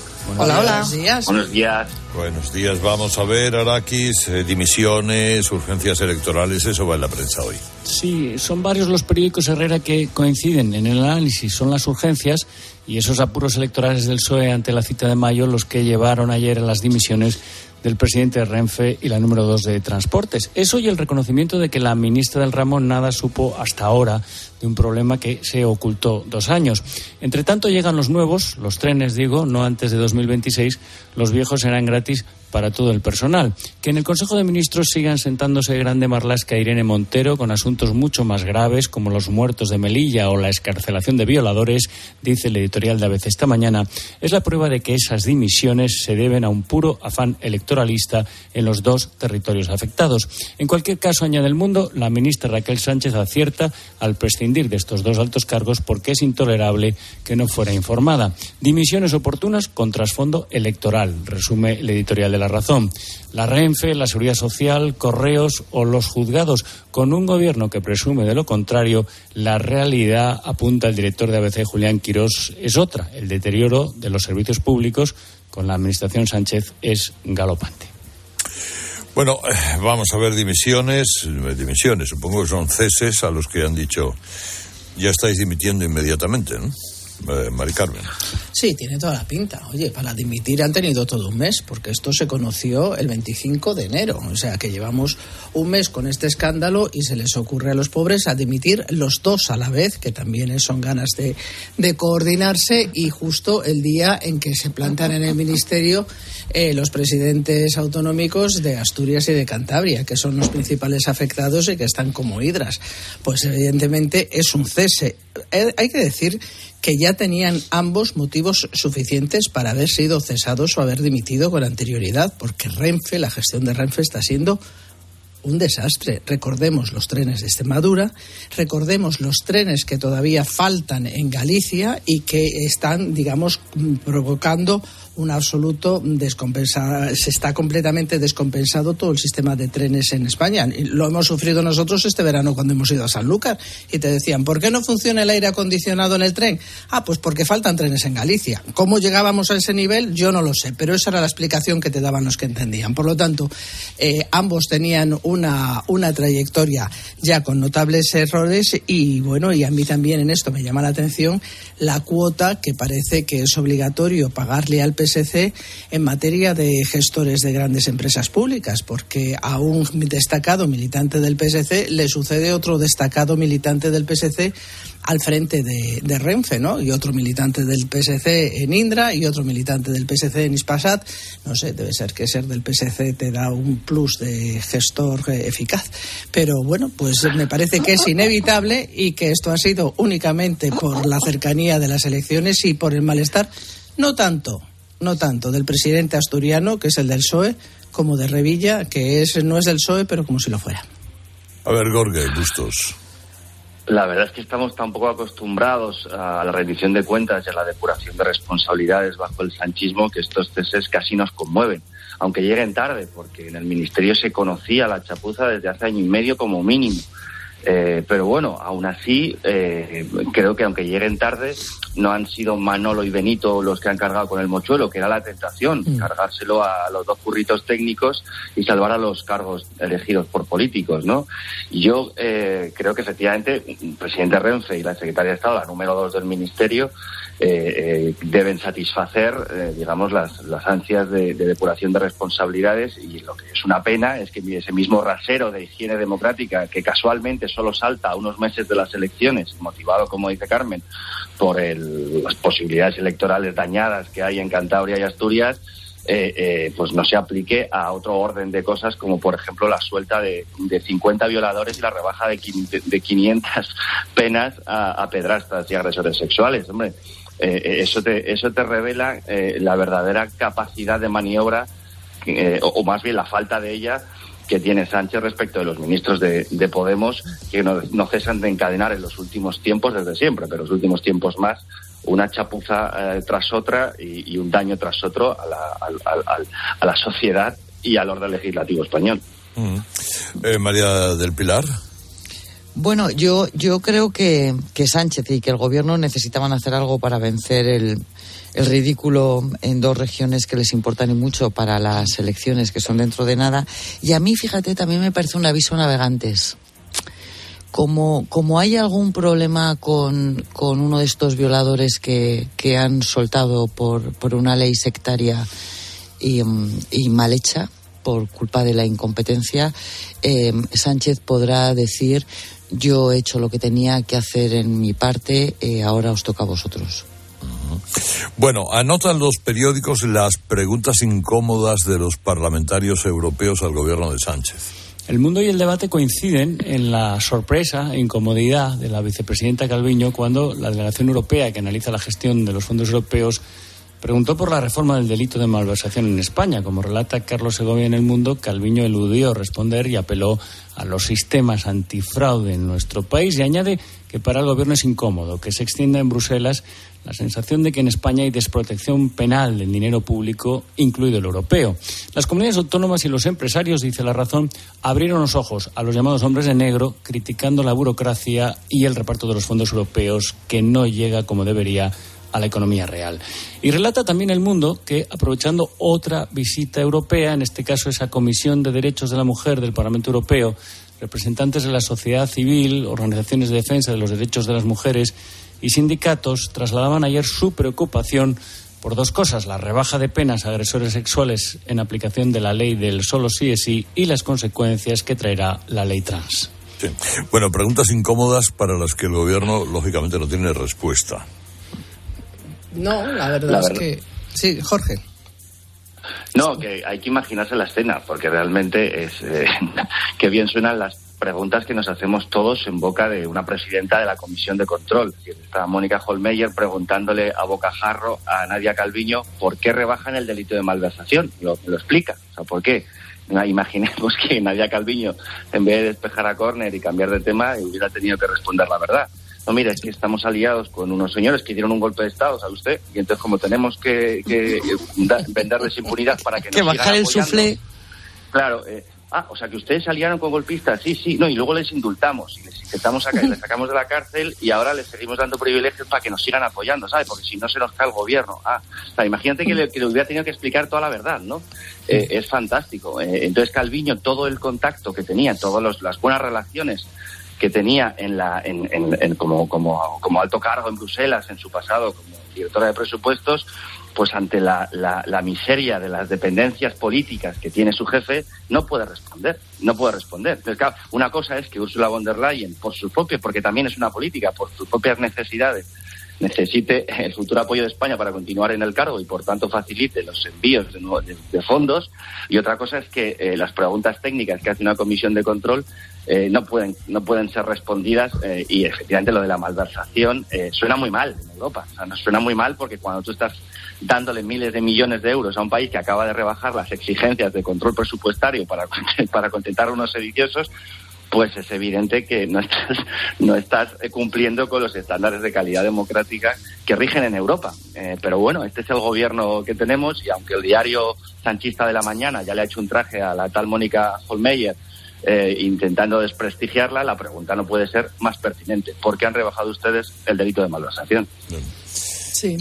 Hola, hola. Buenos días. Buenos días. Buenos días. Vamos a ver, Araquis, eh, dimisiones, urgencias electorales, eso va en la prensa hoy. Sí, son varios los periódicos Herrera que coinciden en el análisis. Son las urgencias y esos apuros electorales del PSOE ante la cita de mayo los que llevaron ayer a las dimisiones del presidente de Renfe y la número dos de Transportes. Eso y el reconocimiento de que la ministra del ramo nada supo hasta ahora de un problema que se ocultó dos años. Entre tanto llegan los nuevos, los trenes, digo, no antes de 2026. Los viejos serán gratis para todo el personal. Que en el Consejo de Ministros sigan sentándose Grande Marlasca e Irene Montero con asuntos mucho más graves como los muertos de Melilla o la escarcelación de violadores, dice el editorial de ABC esta mañana, es la prueba de que esas dimisiones se deben a un puro afán electoralista en los dos territorios afectados. En cualquier caso, añade el mundo, la ministra Raquel Sánchez acierta al prescindir de estos dos altos cargos porque es intolerable que no fuera informada. Dimisiones oportunas con trasfondo electoral, resume el editorial de la razón. La Renfe, la Seguridad Social, Correos o los juzgados, con un gobierno que presume de lo contrario, la realidad, apunta el director de ABC, Julián Quirós, es otra. El deterioro de los servicios públicos con la Administración Sánchez es galopante. Bueno, eh, vamos a ver dimisiones, dimisiones, supongo que son ceses a los que han dicho ya estáis dimitiendo inmediatamente, ¿no? Eh. Sí, tiene toda la pinta. Oye, para dimitir han tenido todo un mes, porque esto se conoció el 25 de enero. O sea que llevamos un mes con este escándalo y se les ocurre a los pobres a dimitir los dos a la vez, que también son ganas de, de coordinarse y justo el día en que se plantan en el ministerio eh, los presidentes autonómicos de Asturias y de Cantabria, que son los principales afectados y que están como hidras. Pues evidentemente es un cese. Eh, hay que decir que ya tenían ambos motivos suficientes para haber sido cesados o haber dimitido con anterioridad, porque Renfe, la gestión de Renfe está siendo un desastre. Recordemos los trenes de Extremadura, recordemos los trenes que todavía faltan en Galicia y que están, digamos, provocando un absoluto descompensado. Se está completamente descompensado todo el sistema de trenes en España. Lo hemos sufrido nosotros este verano cuando hemos ido a Sanlúcar y te decían, ¿por qué no funciona el aire acondicionado en el tren? Ah, pues porque faltan trenes en Galicia. ¿Cómo llegábamos a ese nivel? Yo no lo sé, pero esa era la explicación que te daban los que entendían. Por lo tanto, eh, ambos tenían un una, una trayectoria ya con notables errores y bueno, y a mí también en esto me llama la atención la cuota que parece que es obligatorio pagarle al PSC en materia de gestores de grandes empresas públicas, porque a un destacado militante del PSC le sucede otro destacado militante del PSC al frente de, Renfe, ¿no? Y otro militante del PSC en Indra y otro militante del PSC en Ispasat. No sé, debe ser que ser del PSC te da un plus de gestor eficaz. Pero bueno, pues me parece que es inevitable y que esto ha sido únicamente por la cercanía de las elecciones y por el malestar, no tanto, no tanto del presidente asturiano, que es el del PSOE, como de Revilla, que es, no es del PSOE, pero como si lo fuera. A ver, Gorge, gustos. La verdad es que estamos tan poco acostumbrados a la rendición de cuentas y a la depuración de responsabilidades bajo el sanchismo que estos ceses casi nos conmueven, aunque lleguen tarde, porque en el Ministerio se conocía la chapuza desde hace año y medio como mínimo. Eh, pero bueno, aún así, eh, creo que aunque lleguen tarde, no han sido Manolo y Benito los que han cargado con el mochuelo, que era la tentación, mm. cargárselo a los dos curritos técnicos y salvar a los cargos elegidos por políticos, ¿no? Yo eh, creo que efectivamente el presidente Renfe y la secretaria de Estado, la número dos del Ministerio, eh, eh, deben satisfacer, eh, digamos, las, las ansias de, depuración de responsabilidades y lo que es una pena es que ese mismo rasero de higiene democrática que casualmente solo salta a unos meses de las elecciones, motivado, como dice Carmen, por las posibilidades electorales dañadas que hay en Cantabria y Asturias, pues no se aplique a otro orden de cosas como por ejemplo la suelta de, de 50 violadores y la rebaja de, de 500 penas a, a pedrastas y agresores sexuales. Hombre, eh, eh, eso, te, eso te revela eh, la verdadera capacidad de maniobra, o, más bien la falta de ella, que tiene Sánchez respecto de los ministros de, Podemos, que no, cesan de encadenar en los últimos tiempos, desde siempre, pero los últimos tiempos más, una chapuza tras otra y, un daño tras otro a la, a la sociedad y al orden legislativo español. Mm. María del Pilar. Bueno, yo, yo creo que, que Sánchez y que el gobierno necesitaban hacer algo para vencer el, el ridículo en dos regiones que les importan y mucho para las elecciones que son dentro de nada. Y a mí, fíjate, también me parece un aviso a navegantes. Como, como hay algún problema con, con uno de estos violadores que, que han soltado por, por una ley sectaria y, mal hecha, por culpa de la incompetencia, eh, Sánchez podrá decir yo he hecho lo que tenía que hacer en mi parte, eh, ahora os toca a vosotros. Bueno, anotan los periódicos las preguntas incómodas de los parlamentarios europeos al gobierno de Sánchez. El mundo y el debate coinciden en la sorpresa e incomodidad de la vicepresidenta Calviño cuando la delegación europea que analiza la gestión de los fondos europeos preguntó por la reforma del delito de malversación en España. Como relata Carlos Segovia en El Mundo, Calviño eludió responder y apeló a los sistemas antifraude en nuestro país y añade que para el Gobierno es incómodo que se extienda en Bruselas la sensación de que en España hay desprotección penal del dinero público, incluido el europeo. Las comunidades autónomas y los empresarios, dice la razón, abrieron los ojos a los llamados hombres de negro, criticando la burocracia y el reparto de los fondos europeos, que no llega como debería a la economía real. Y relata también el mundo que, aprovechando otra visita europea, en este caso esa Comisión de Derechos de la Mujer del Parlamento Europeo, representantes de la sociedad civil, organizaciones de defensa de los derechos de las mujeres y sindicatos trasladaban ayer su preocupación por dos cosas, la rebaja de penas a agresores sexuales en aplicación de la ley del solo sí es sí y las consecuencias que traerá la ley trans. Bueno, preguntas incómodas para las que el gobierno lógicamente no tiene respuesta. No, la verdad, es que. Sí, Jorge. No, que hay que imaginarse la escena, porque realmente es. Eh, que bien suenan las preguntas que nos hacemos todos en boca de una presidenta de la Comisión de Control. Está Mónica Holmeyer preguntándole a bocajarro a Nadia Calviño por qué rebajan el delito de malversación. Lo, lo explica. O sea, ¿por qué? Imaginemos que Nadia Calviño, en vez de despejar a Corner y cambiar de tema, hubiera tenido que responder la verdad no, mira, es que estamos aliados con unos señores que dieron un golpe de Estado, ¿sabe usted? Y entonces como tenemos que, venderles impunidad para que, que bajar el suflé. Claro, eh, ah, o sea que ustedes salieron con golpistas, sí, sí, no, y luego les indultamos y les intentamos sacar, les sacamos de la cárcel y ahora les seguimos dando privilegios para que nos sigan apoyando, ¿sabes? Porque si no se nos cae el gobierno. Ah, o sea, imagínate que le, que le hubiera tenido que explicar toda la verdad, ¿no? Eh, es fantástico. Eh, entonces Calviño, todo el contacto que tenía, todas las buenas relaciones que tenía en la, en, en, como, como, como alto cargo en Bruselas en su pasado como directora de presupuestos, pues ante la, la, miseria de las dependencias políticas que tiene su jefe, no puede responder, no puede responder. Entonces, claro, una cosa es que Ursula von der Leyen, por sus propios, porque también es una política, por sus propias necesidades, necesite el futuro apoyo de España para continuar en el cargo y por tanto facilite los envíos de, fondos. Y otra cosa es que eh, las preguntas técnicas que hace una comisión de control eh, no pueden no pueden ser respondidas eh, y efectivamente lo de la malversación suena muy mal en Europa. O sea, nos suena muy mal porque cuando tú estás dándole miles de millones de euros a un país que acaba de rebajar las exigencias de control presupuestario para, para contentar a unos sediciosos, pues es evidente que no estás, no estás cumpliendo con los estándares de calidad democrática que rigen en Europa. Eh, pero bueno, este es el gobierno que tenemos y aunque el diario sanchista de la mañana ya le ha hecho un traje a la tal Mónica Holmeyer eh, intentando desprestigiarla, la pregunta no puede ser más pertinente. ¿Por qué han rebajado ustedes el delito de malversación? Sí.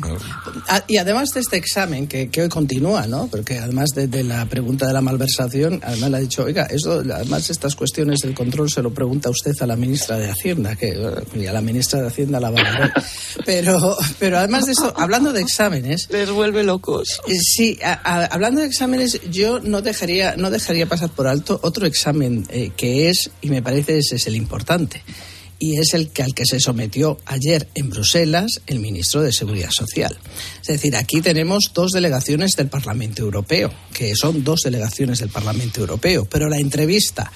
Ah, y además de este examen, que, hoy continúa, ¿no? Porque además de, la pregunta de la malversación, además le ha dicho, oiga, eso, además estas cuestiones del control se lo pregunta usted a la ministra de Hacienda, que y a la ministra de Hacienda la va a ver. Pero, pero además de eso, hablando de exámenes... Les vuelve locos. Eh, sí, hablando de exámenes, yo no dejaría, no dejaría pasar por alto otro examen eh, que es, y me parece ese es el importante y es el que al que se sometió ayer en Bruselas el ministro de Seguridad Social. Es decir, aquí tenemos dos delegaciones del Parlamento Europeo, que son dos delegaciones del Parlamento Europeo, pero la entrevista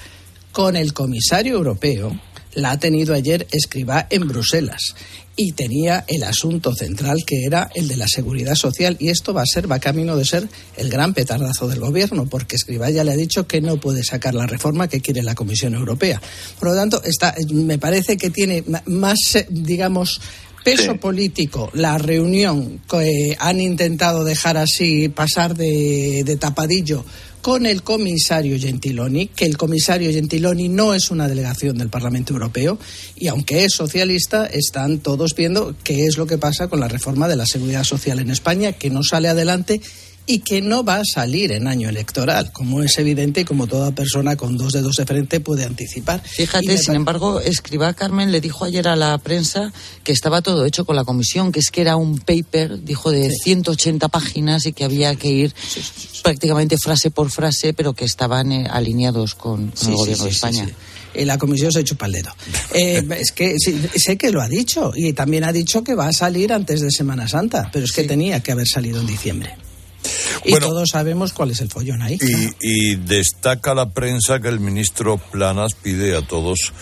con el comisario europeo la ha tenido ayer Escribá en Bruselas y tenía el asunto central que era el de la seguridad social y esto va a ser va camino de ser el gran petardazo del gobierno porque Escribá ya le ha dicho que no puede sacar la reforma que quiere la Comisión Europea. Por lo tanto, está, me parece que tiene más digamos peso político la reunión que han intentado dejar así pasar de, de tapadillo con el comisario Gentiloni, que el comisario Gentiloni no es una delegación del Parlamento Europeo y aunque es socialista, están todos viendo qué es lo que pasa con la reforma de la seguridad social en España, que no sale adelante y que no va a salir en año electoral, como es evidente y como toda persona con dos dedos de frente puede anticipar. Fíjate, sin embargo, escriba Carmen le dijo ayer a la prensa que estaba todo hecho con la comisión, que es que era un paper, dijo, de 180 páginas y que había que ir prácticamente frase por frase, pero que estaban eh, alineados con, el gobierno de España la comisión se ha hecho dedo. Eh, es que sé que lo ha dicho y también ha dicho que va a salir antes de Semana Santa, pero es que tenía que haber salido en diciembre. Y todos sabemos cuál es el follón ahí. Y, destaca la prensa que el ministro Planas pide a todos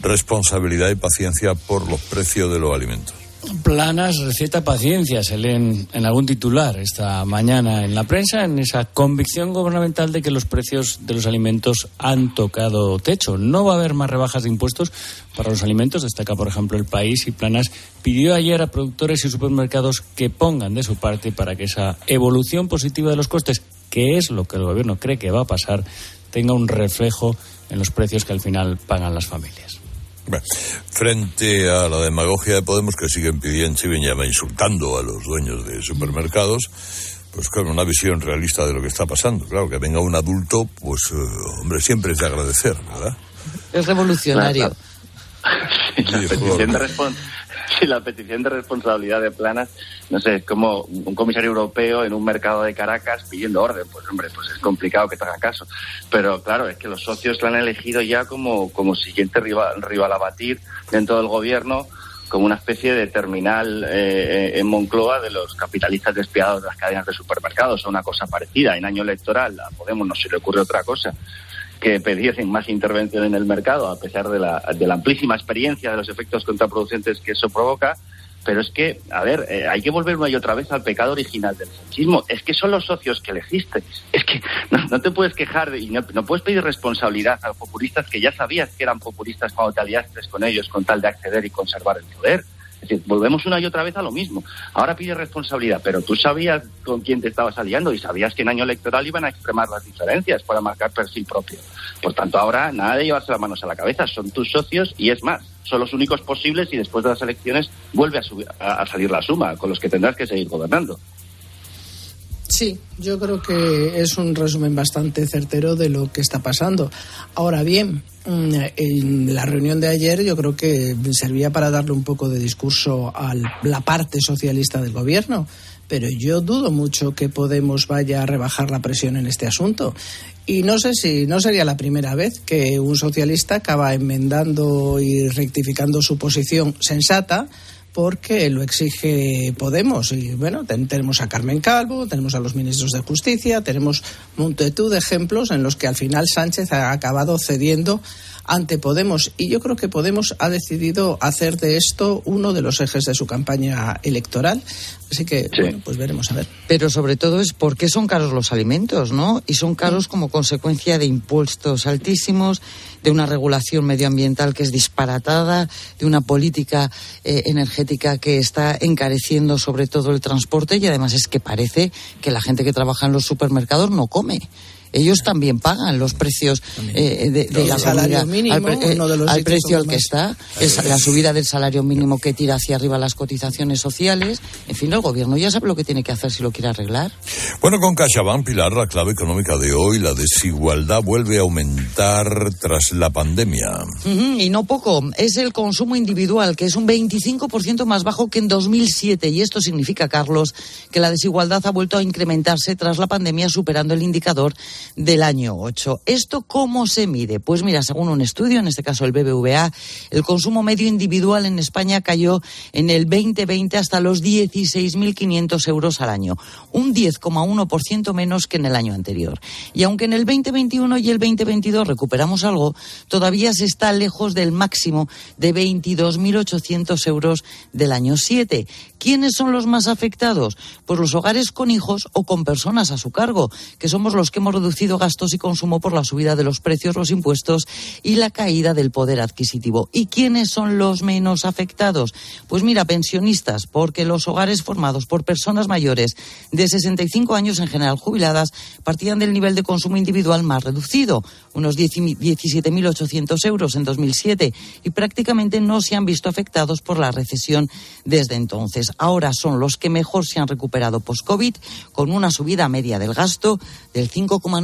responsabilidad y paciencia por los precios de los alimentos. Planas receta paciencia, se leen en algún titular esta mañana en la prensa, en esa convicción gubernamental de que los precios de los alimentos han tocado techo. No va a haber más rebajas de impuestos para los alimentos, destaca por ejemplo el país y Planas pidió ayer a productores y supermercados que pongan de su parte para que esa evolución positiva de los costes, que es lo que el gobierno cree que va a pasar, tenga un reflejo en los precios que al final pagan las familias frente a la demagogia de Podemos que siguen pidiendo, siguen llama insultando a los dueños de supermercados, pues claro, una visión realista de lo que está pasando. Claro, que venga un adulto, pues eh, hombre, siempre es de agradecer, ¿verdad? Es revolucionario. si la petición de responsabilidad de planas, no sé, es como un comisario europeo en un mercado de Caracas pidiendo orden. Pues hombre, pues es complicado que te haga caso. Pero claro, es que los socios lo han elegido ya como, como siguiente rival, rival a batir dentro del gobierno como una especie de terminal eh, en Moncloa de los capitalistas despiadados de las cadenas de supermercados o una cosa parecida. En año electoral a Podemos no se le ocurre otra cosa que pidiesen más intervención en el mercado, a pesar de la, de la amplísima experiencia de los efectos contraproducentes que eso provoca. Pero es que, a ver, eh, hay que volver una y otra vez al pecado original del sanchismo. Es que son los socios que elegiste. Es que no, te puedes quejar y no, puedes pedir responsabilidad a los populistas que ya sabías que eran populistas cuando te aliaste con ellos con tal de acceder y conservar el poder. Es decir, volvemos una y otra vez a lo mismo. Ahora pide responsabilidad, pero tú sabías con quién te estabas aliando y sabías que en año electoral iban a extremar las diferencias para marcar perfil propio. Por tanto, ahora nada de llevarse las manos a la cabeza, son tus socios y es más, son los únicos posibles y después de las elecciones vuelve a, a salir la suma con los que tendrás que seguir gobernando. Sí, yo creo que es un resumen bastante certero de lo que está pasando. Ahora bien, mm, en la reunión de ayer yo creo que servía para darle un poco de discurso a la parte socialista del gobierno, pero yo dudo mucho que Podemos vaya a rebajar la presión en este asunto. Y no sé si no sería la primera vez que un socialista acaba enmendando y rectificando su posición sensata porque lo exige Podemos. Y bueno, tenemos a Carmen Calvo, tenemos a los ministros de Justicia, tenemos multitud de ejemplos en los que al final Sánchez ha acabado cediendo ante Podemos. Y yo creo que Podemos ha decidido hacer de esto uno de los ejes de su campaña electoral. Así que, bueno, pues veremos a ver. Pero sobre todo es por qué son caros los alimentos, ¿no? Y son caros como consecuencia de impuestos altísimos, de una regulación medioambiental que es disparatada, de una política eh, energética que está encareciendo sobre todo el transporte y además es que parece que la gente que trabaja en los supermercados no come ellos también pagan los precios eh, de, la salario mínimo, al, eh, precio al que está, es la subida del salario mínimo que tira hacia arriba las cotizaciones sociales. En fin, el gobierno ya sabe lo que tiene que hacer si lo quiere arreglar. Bueno, con CaixaBank, Pilar, la clave económica de hoy, la desigualdad vuelve a aumentar tras la pandemia. y no poco, es el consumo individual, que es un 25% más bajo que en 2007. Y esto significa, Carlos, que la desigualdad ha vuelto a incrementarse tras la pandemia, superando el indicador del año 8. ¿Esto cómo se mide? Pues mira, según un estudio, en este caso el BBVA, el consumo medio individual en España cayó en el 2020 hasta los 16.500 euros al año, un 10,1% menos que en el año anterior. Y aunque en el 2021 y el 2022 recuperamos algo, todavía se está lejos del máximo de 22.800 euros del año 7. ¿Quiénes son los más afectados? Pues los hogares con hijos o con personas a su cargo, que somos los que hemos reducido gastos y consumo por la subida de los precios, los impuestos y la caída del poder adquisitivo. ¿Y quiénes son los menos afectados? Pues mira, pensionistas, porque los hogares formados por personas mayores de 65 años, en general jubiladas, partían del nivel de consumo individual más reducido, unos 17.800 euros en 2007, y prácticamente no se han visto afectados por la recesión desde entonces. Ahora son los que mejor se han recuperado post-COVID, con una subida media del gasto del 5,9%.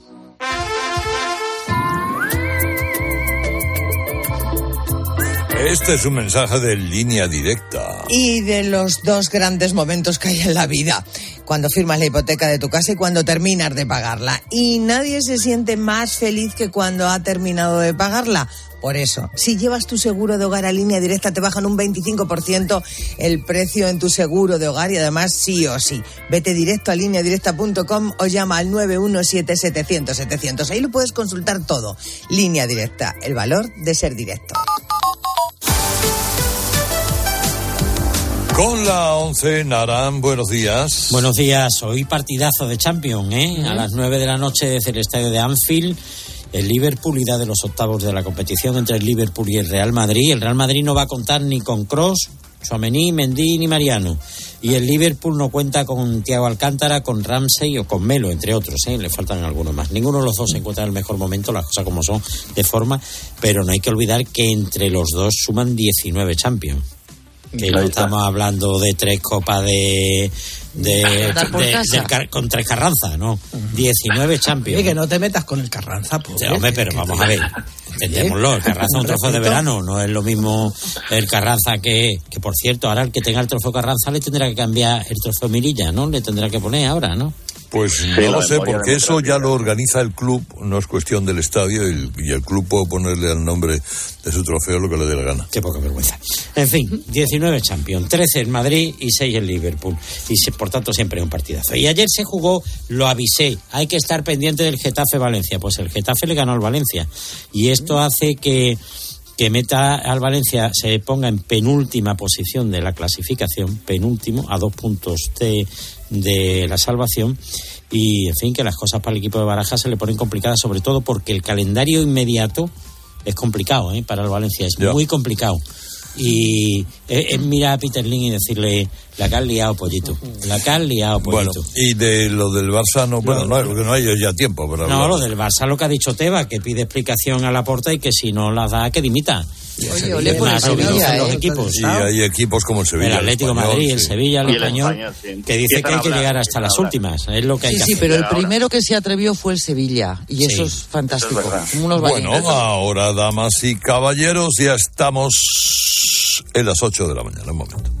Este es un mensaje de línea directa. Y de los dos grandes momentos que hay en la vida. Cuando firmas la hipoteca de tu casa y cuando terminas de pagarla. Y nadie se siente más feliz que cuando ha terminado de pagarla. Por eso, si llevas tu seguro de hogar a línea directa, te bajan un 25% el precio en tu seguro de hogar y además sí o sí. Vete directo a lineadirecta.com o llama al 917-700-700. Ahí lo puedes consultar todo. Línea directa, el valor de ser directo. Con la 11, Naran, buenos días. Buenos días, hoy partidazo de Champions, ¿eh? A las 9 de la noche desde el estadio de Anfield. El Liverpool irá de los octavos de la competición entre el Liverpool y el Real Madrid. El Real Madrid no va a contar ni con Cross, Chouameni, Mendy ni Mariano. Y el Liverpool no cuenta con Thiago Alcántara, con Ramsey o con Melo, entre otros. ¿eh? Le faltan algunos más. Ninguno de los dos se encuentra en el mejor momento, las cosas como son, de forma. Pero no hay que olvidar que entre los dos suman 19 Champions que no estamos hablando de tres copas de, de, con tres Carranza, ¿no? 19 Champions. Y que no te metas con el Carranza, pues. hombre, pero vamos a ver, entendémoslo, el Carranza es un trofeo de verano, no es lo mismo el Carranza que, que por cierto, ahora el que tenga el trofeo Carranza le tendrá que cambiar el trofeo Mirilla, ¿no? Le tendrá que poner ahora, ¿no? Pues Sí, no lo sé, porque eso ya lo organiza el club, no es cuestión del estadio y, y el club puede ponerle al nombre de su trofeo lo que le dé la gana. Qué poca vergüenza. En fin, 19 Champions, 13 en Madrid y 6 en Liverpool. Y se- por tanto siempre un partidazo. Y ayer se jugó, lo avisé, hay que estar pendiente del Getafe Valencia. Pues el Getafe le ganó al Valencia. Y esto hace que que meta al Valencia se ponga en penúltima posición de la clasificación, penúltimo, a dos puntos de, de la salvación. Y, en fin, que las cosas para el equipo de Baraja se le ponen complicadas, sobre todo porque el calendario inmediato es complicado ¿eh? para el Valencia, es muy complicado. Y es, es mirar a Peter Lin y decirle, la que has liado, pollito, la que has liado, Bueno, pollito. y de lo del Barça, no, bueno, no, lo que no hay ya tiempo para No, hablar. lo del Barça, lo que ha dicho Teba, que pide explicación a la porta y que si no la da, que dimita. Oye, ole por el Sevilla, los ¿eh? equipos. Y hay equipos como el Sevilla. el Atlético Español, Madrid, el sí. Sevilla, el el español, Español, sí. que dice que hay que hablar, llegar hasta las últimas. Es lo que hay Sí, que sí, hacer. pero el primero que se atrevió fue el Sevilla. Y eso es fantástico. Eso es verdad. Como unos Bueno, ahora, damas y caballeros, ya estamos en las 8 de la mañana, un momento.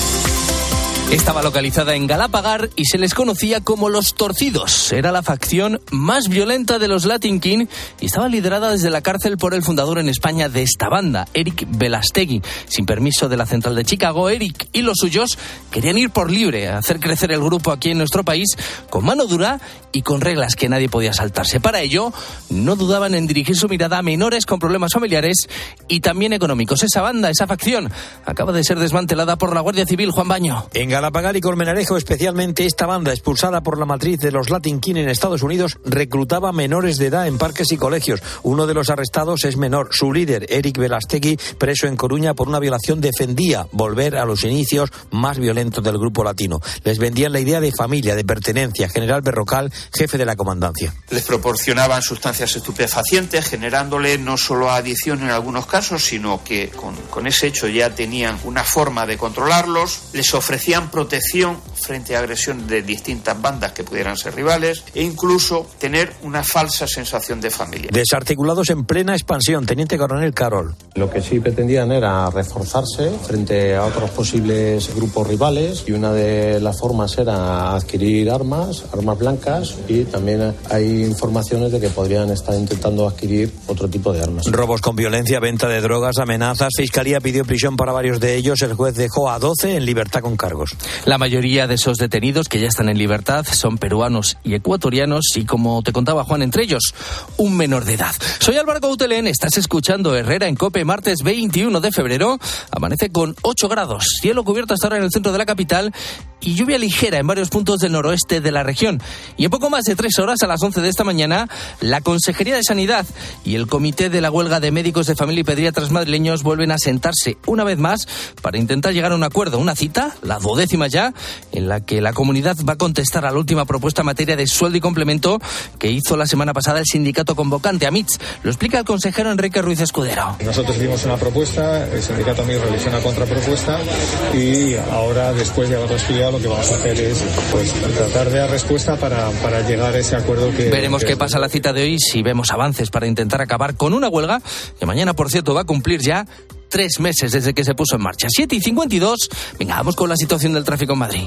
Estaba localizada en Galapagar y se les conocía como los Torcidos. Era la facción más violenta de los Latin King y estaba liderada desde la cárcel por el fundador en España de esta banda, Eric Velastegui. Sin permiso de la central de Chicago, Eric y los suyos querían ir por libre a hacer crecer el grupo aquí en nuestro país con mano dura y con reglas que nadie podía saltarse. Para ello, no dudaban en dirigir su mirada a menores con problemas familiares y también económicos. Esa banda, esa facción, acaba de ser desmantelada por la Guardia Civil, Juan Baño. En Galapagar y Colmenarejo, especialmente esta banda, expulsada por la matriz de los Latin King en Estados Unidos, reclutaba menores de edad en parques y colegios. Uno de los arrestados es menor. Su líder, Eric Velastegui, preso en Coruña por una violación, defendía volver a los inicios más violentos del grupo latino. Les vendían la idea de familia, de pertenencia. General Berrocal, jefe de la comandancia. Les proporcionaban sustancias estupefacientes, generándole no solo adicción en algunos casos, sino que con, con ese hecho ya tenían una forma de controlarlos. Les ofrecían protección frente a agresiones de distintas bandas que pudieran ser rivales e incluso tener una falsa sensación de familia. Desarticulados en plena expansión. Teniente Coronel Carol. Lo que sí pretendían era reforzarse frente a otros posibles grupos rivales y una de las formas era adquirir armas, armas blancas y también hay informaciones de que podrían estar intentando adquirir otro tipo de armas. Robos con violencia, venta de drogas, amenazas. Fiscalía pidió prisión para varios de ellos. El juez dejó a 12 en libertad con cargos. La mayoría de esos detenidos que ya están en libertad son peruanos y ecuatorianos y como te contaba Juan, entre ellos un menor de edad. Soy Álvaro Gautelén, estás escuchando Herrera en Cope martes 21 de febrero. Amanece con 8 grados, cielo cubierto hasta ahora en el centro de la capital y lluvia ligera en varios puntos del noroeste de la región. Y en poco más de tres horas, a las 11 de esta mañana, la Consejería de Sanidad y el Comité de la Huelga de Médicos de Familia y Pediatras Madrileños vuelven a sentarse una vez más para intentar llegar a un acuerdo. Una cita, la duodécima ya, en la que la comunidad va a contestar a la última propuesta en materia de sueldo y complemento que hizo la semana pasada el sindicato convocante AMITS. Lo explica el consejero Enrique Ruiz Escudero. Nosotros dimos una propuesta, el sindicato MIR realizó una contrapropuesta y ahora, después de haberlo estudiado, lo que vamos a hacer es pues, tratar de dar respuesta para, para llegar a ese acuerdo que... Veremos que qué es- pasa la cita de hoy, si vemos avances para intentar acabar con una huelga que mañana, por cierto, va a cumplir ya tres meses desde que se puso en marcha. 7 y 52. Venga, vamos con la situación del tráfico en Madrid.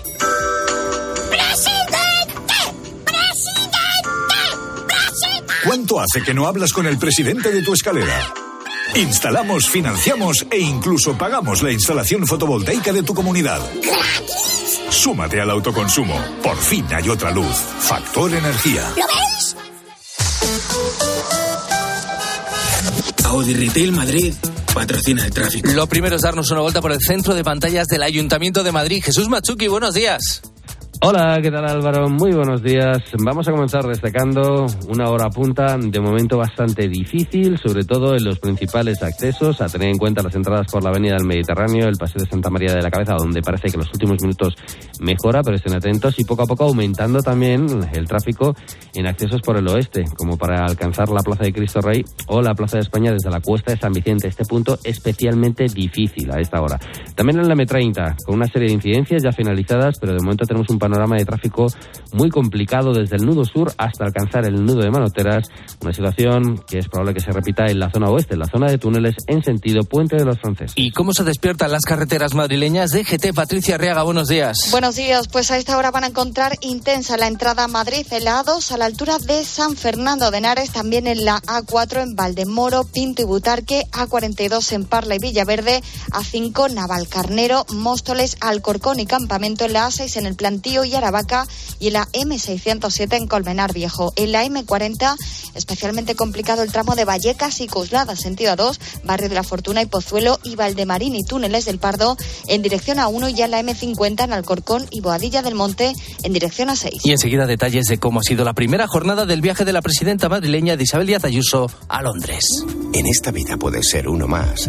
¿Cuánto hace que no hablas con el presidente de tu escalera? Instalamos, financiamos e incluso pagamos la instalación fotovoltaica de tu comunidad. Súmate al autoconsumo. Por fin hay otra luz. Factor Energía. ¿Lo ves? Audi Retail Madrid patrocina el tráfico. Lo primero es darnos una vuelta por el centro de pantallas del Ayuntamiento de Madrid. Jesús Machuki, buenos días. Hola, ¿qué tal Álvaro? Muy buenos días. Vamos a comenzar destacando una hora punta de momento bastante difícil, sobre todo en los principales accesos, a tener en cuenta las entradas por la Avenida del Mediterráneo, el Paseo de Santa María de la Cabeza, donde parece que en los últimos minutos mejora, pero estén atentos, y poco a poco aumentando también el tráfico en accesos por el oeste, como para alcanzar la Plaza de Cristo Rey o la Plaza de España desde la Cuesta de San Vicente. Este punto especialmente difícil a esta hora. También en la M30, con una serie de incidencias ya finalizadas, pero de momento tenemos un panorama de tráfico muy complicado desde el nudo sur hasta alcanzar el nudo de Manoteras, una situación que es probable que se repita en la zona oeste, en la zona de túneles en sentido Puente de los Franceses. ¿Y cómo se despiertan las carreteras madrileñas? DGT Patricia Reaga, buenos días. Buenos días, pues a esta hora van a encontrar intensa la entrada a Madrid en la A2 a la altura de San Fernando de Henares, también en la A4 en Valdemoro, Pinto y Butarque, A42 en Parla y Villaverde, A5 Navalcarnero, Móstoles, Alcorcón y Campamento en la A6 en el Plantío y Araba y en la M607 en Colmenar Viejo. En la M40, especialmente complicado el tramo de Vallecas y Coslada, sentido A2, Barrio de la Fortuna y Pozuelo y Valdemarín y Túneles del Pardo en dirección a 1 y ya en la M50 en Alcorcón y Boadilla del Monte en dirección a 6. Y enseguida detalles de cómo ha sido la primera jornada del viaje de la presidenta madrileña de Isabel Díaz Ayuso a Londres. En esta vida puedes ser uno más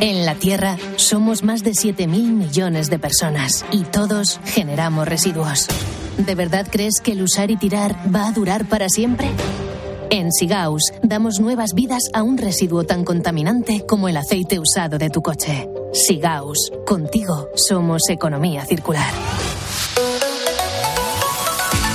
En la Tierra somos más de 7.000 millones de personas y todos generamos residuos. ¿De verdad crees que el usar y tirar va a durar para siempre? En Sigaus damos nuevas vidas a un residuo tan contaminante como el aceite usado de tu coche. Sigaus, contigo somos economía circular.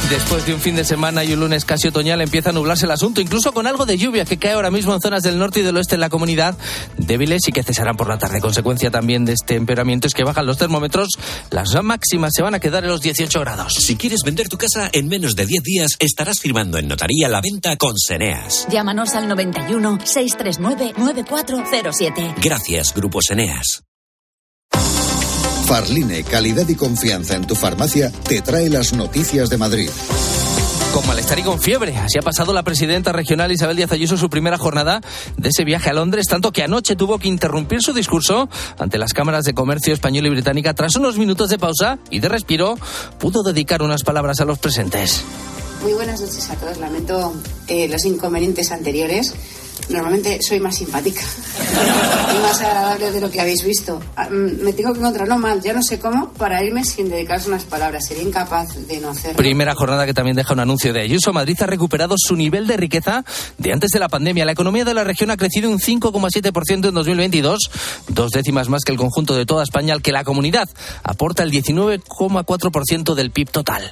Después de un fin de semana y un lunes casi otoñal empieza a nublarse el asunto, incluso con algo de lluvia que cae ahora mismo en zonas del norte y del oeste en la comunidad, débiles y que cesarán por la tarde. Consecuencia también de este empeoramiento es que bajan los termómetros, las máximas se van a quedar en los 18 grados. Si quieres vender tu casa en menos de 10 días, estarás firmando en notaría la venta con Seneas. Llámanos al 91 639 9407. Gracias, Grupo Seneas. Farline, calidad y confianza en tu farmacia, te trae las noticias de Madrid. Con malestar y con fiebre. Así ha pasado la presidenta regional Isabel Díaz Ayuso su primera jornada de ese viaje a Londres, tanto que anoche tuvo que interrumpir su discurso ante las cámaras de comercio española y británica. Tras unos minutos de pausa y de respiro, pudo dedicar unas palabras a los presentes. Muy buenas noches a todos. Lamento eh, los inconvenientes anteriores normalmente soy más simpática y más agradable de lo que habéis visto. Ah, mm, Me tengo que encontrarlo mal, ya no sé cómo, para irme sin dedicarse unas palabras. Sería incapaz de no hacerlo. Primera jornada que también deja un anuncio de Ayuso. Madrid ha recuperado su nivel de riqueza de antes de la pandemia. La economía de la región ha crecido un 5,7% en 2022, dos décimas más que el conjunto de toda España, al que la comunidad aporta el 19,4% del PIB total.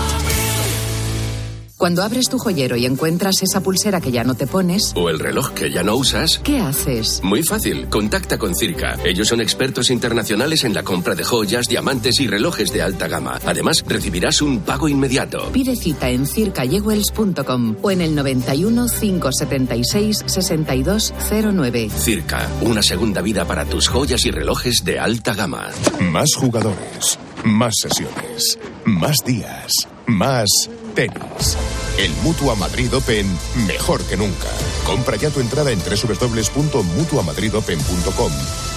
Cuando abres tu joyero y encuentras esa pulsera que ya no te pones, ¿O el reloj que ya no usas? ¿qué haces? Muy fácil, contacta con Circa. Ellos son expertos internacionales en la compra de joyas, diamantes y relojes de alta gama. Además, recibirás un pago inmediato. Pide cita en circayewells.com o en el 91 576 6209. Circa, una segunda vida para tus joyas y relojes de alta gama. Más jugadores, más sesiones, más días, más tenis. El Mutua Madrid Open mejor que nunca. Compra ya tu entrada en www.mutuamadridopen.com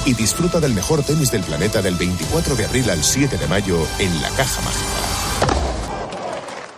y disfruta del mejor tenis del planeta del 24 de abril al 7 de mayo en la Caja Mágica.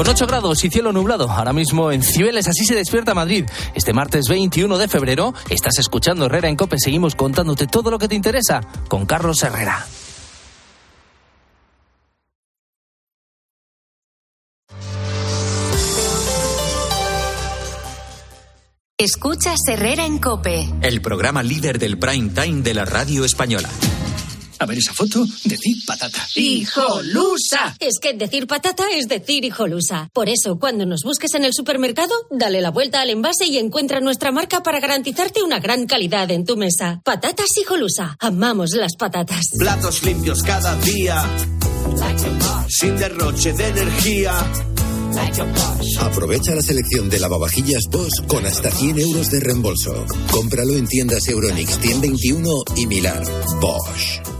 Con 8 grados y cielo nublado, ahora mismo en Cibeles, así se despierta Madrid. Este martes 21 de febrero, estás escuchando Herrera en Cope, seguimos contándote todo lo que te interesa con Carlos Herrera. Escuchas Herrera en Cope. El programa líder del prime time de la radio española. A ver esa foto, decir patata. ¡Hijolusa! Es que decir patata es decir hijolusa. Por eso, cuando nos busques en el supermercado, dale la vuelta al envase y encuentra nuestra marca para garantizarte una gran calidad en tu mesa. Patatas hijolusa. Amamos las patatas. Platos limpios cada día. Sin derroche de energía. Aprovecha la selección de lavavajillas Bosch con hasta 100 euros de reembolso. Cómpralo en tiendas Euronix 121 y Milar. Bosch.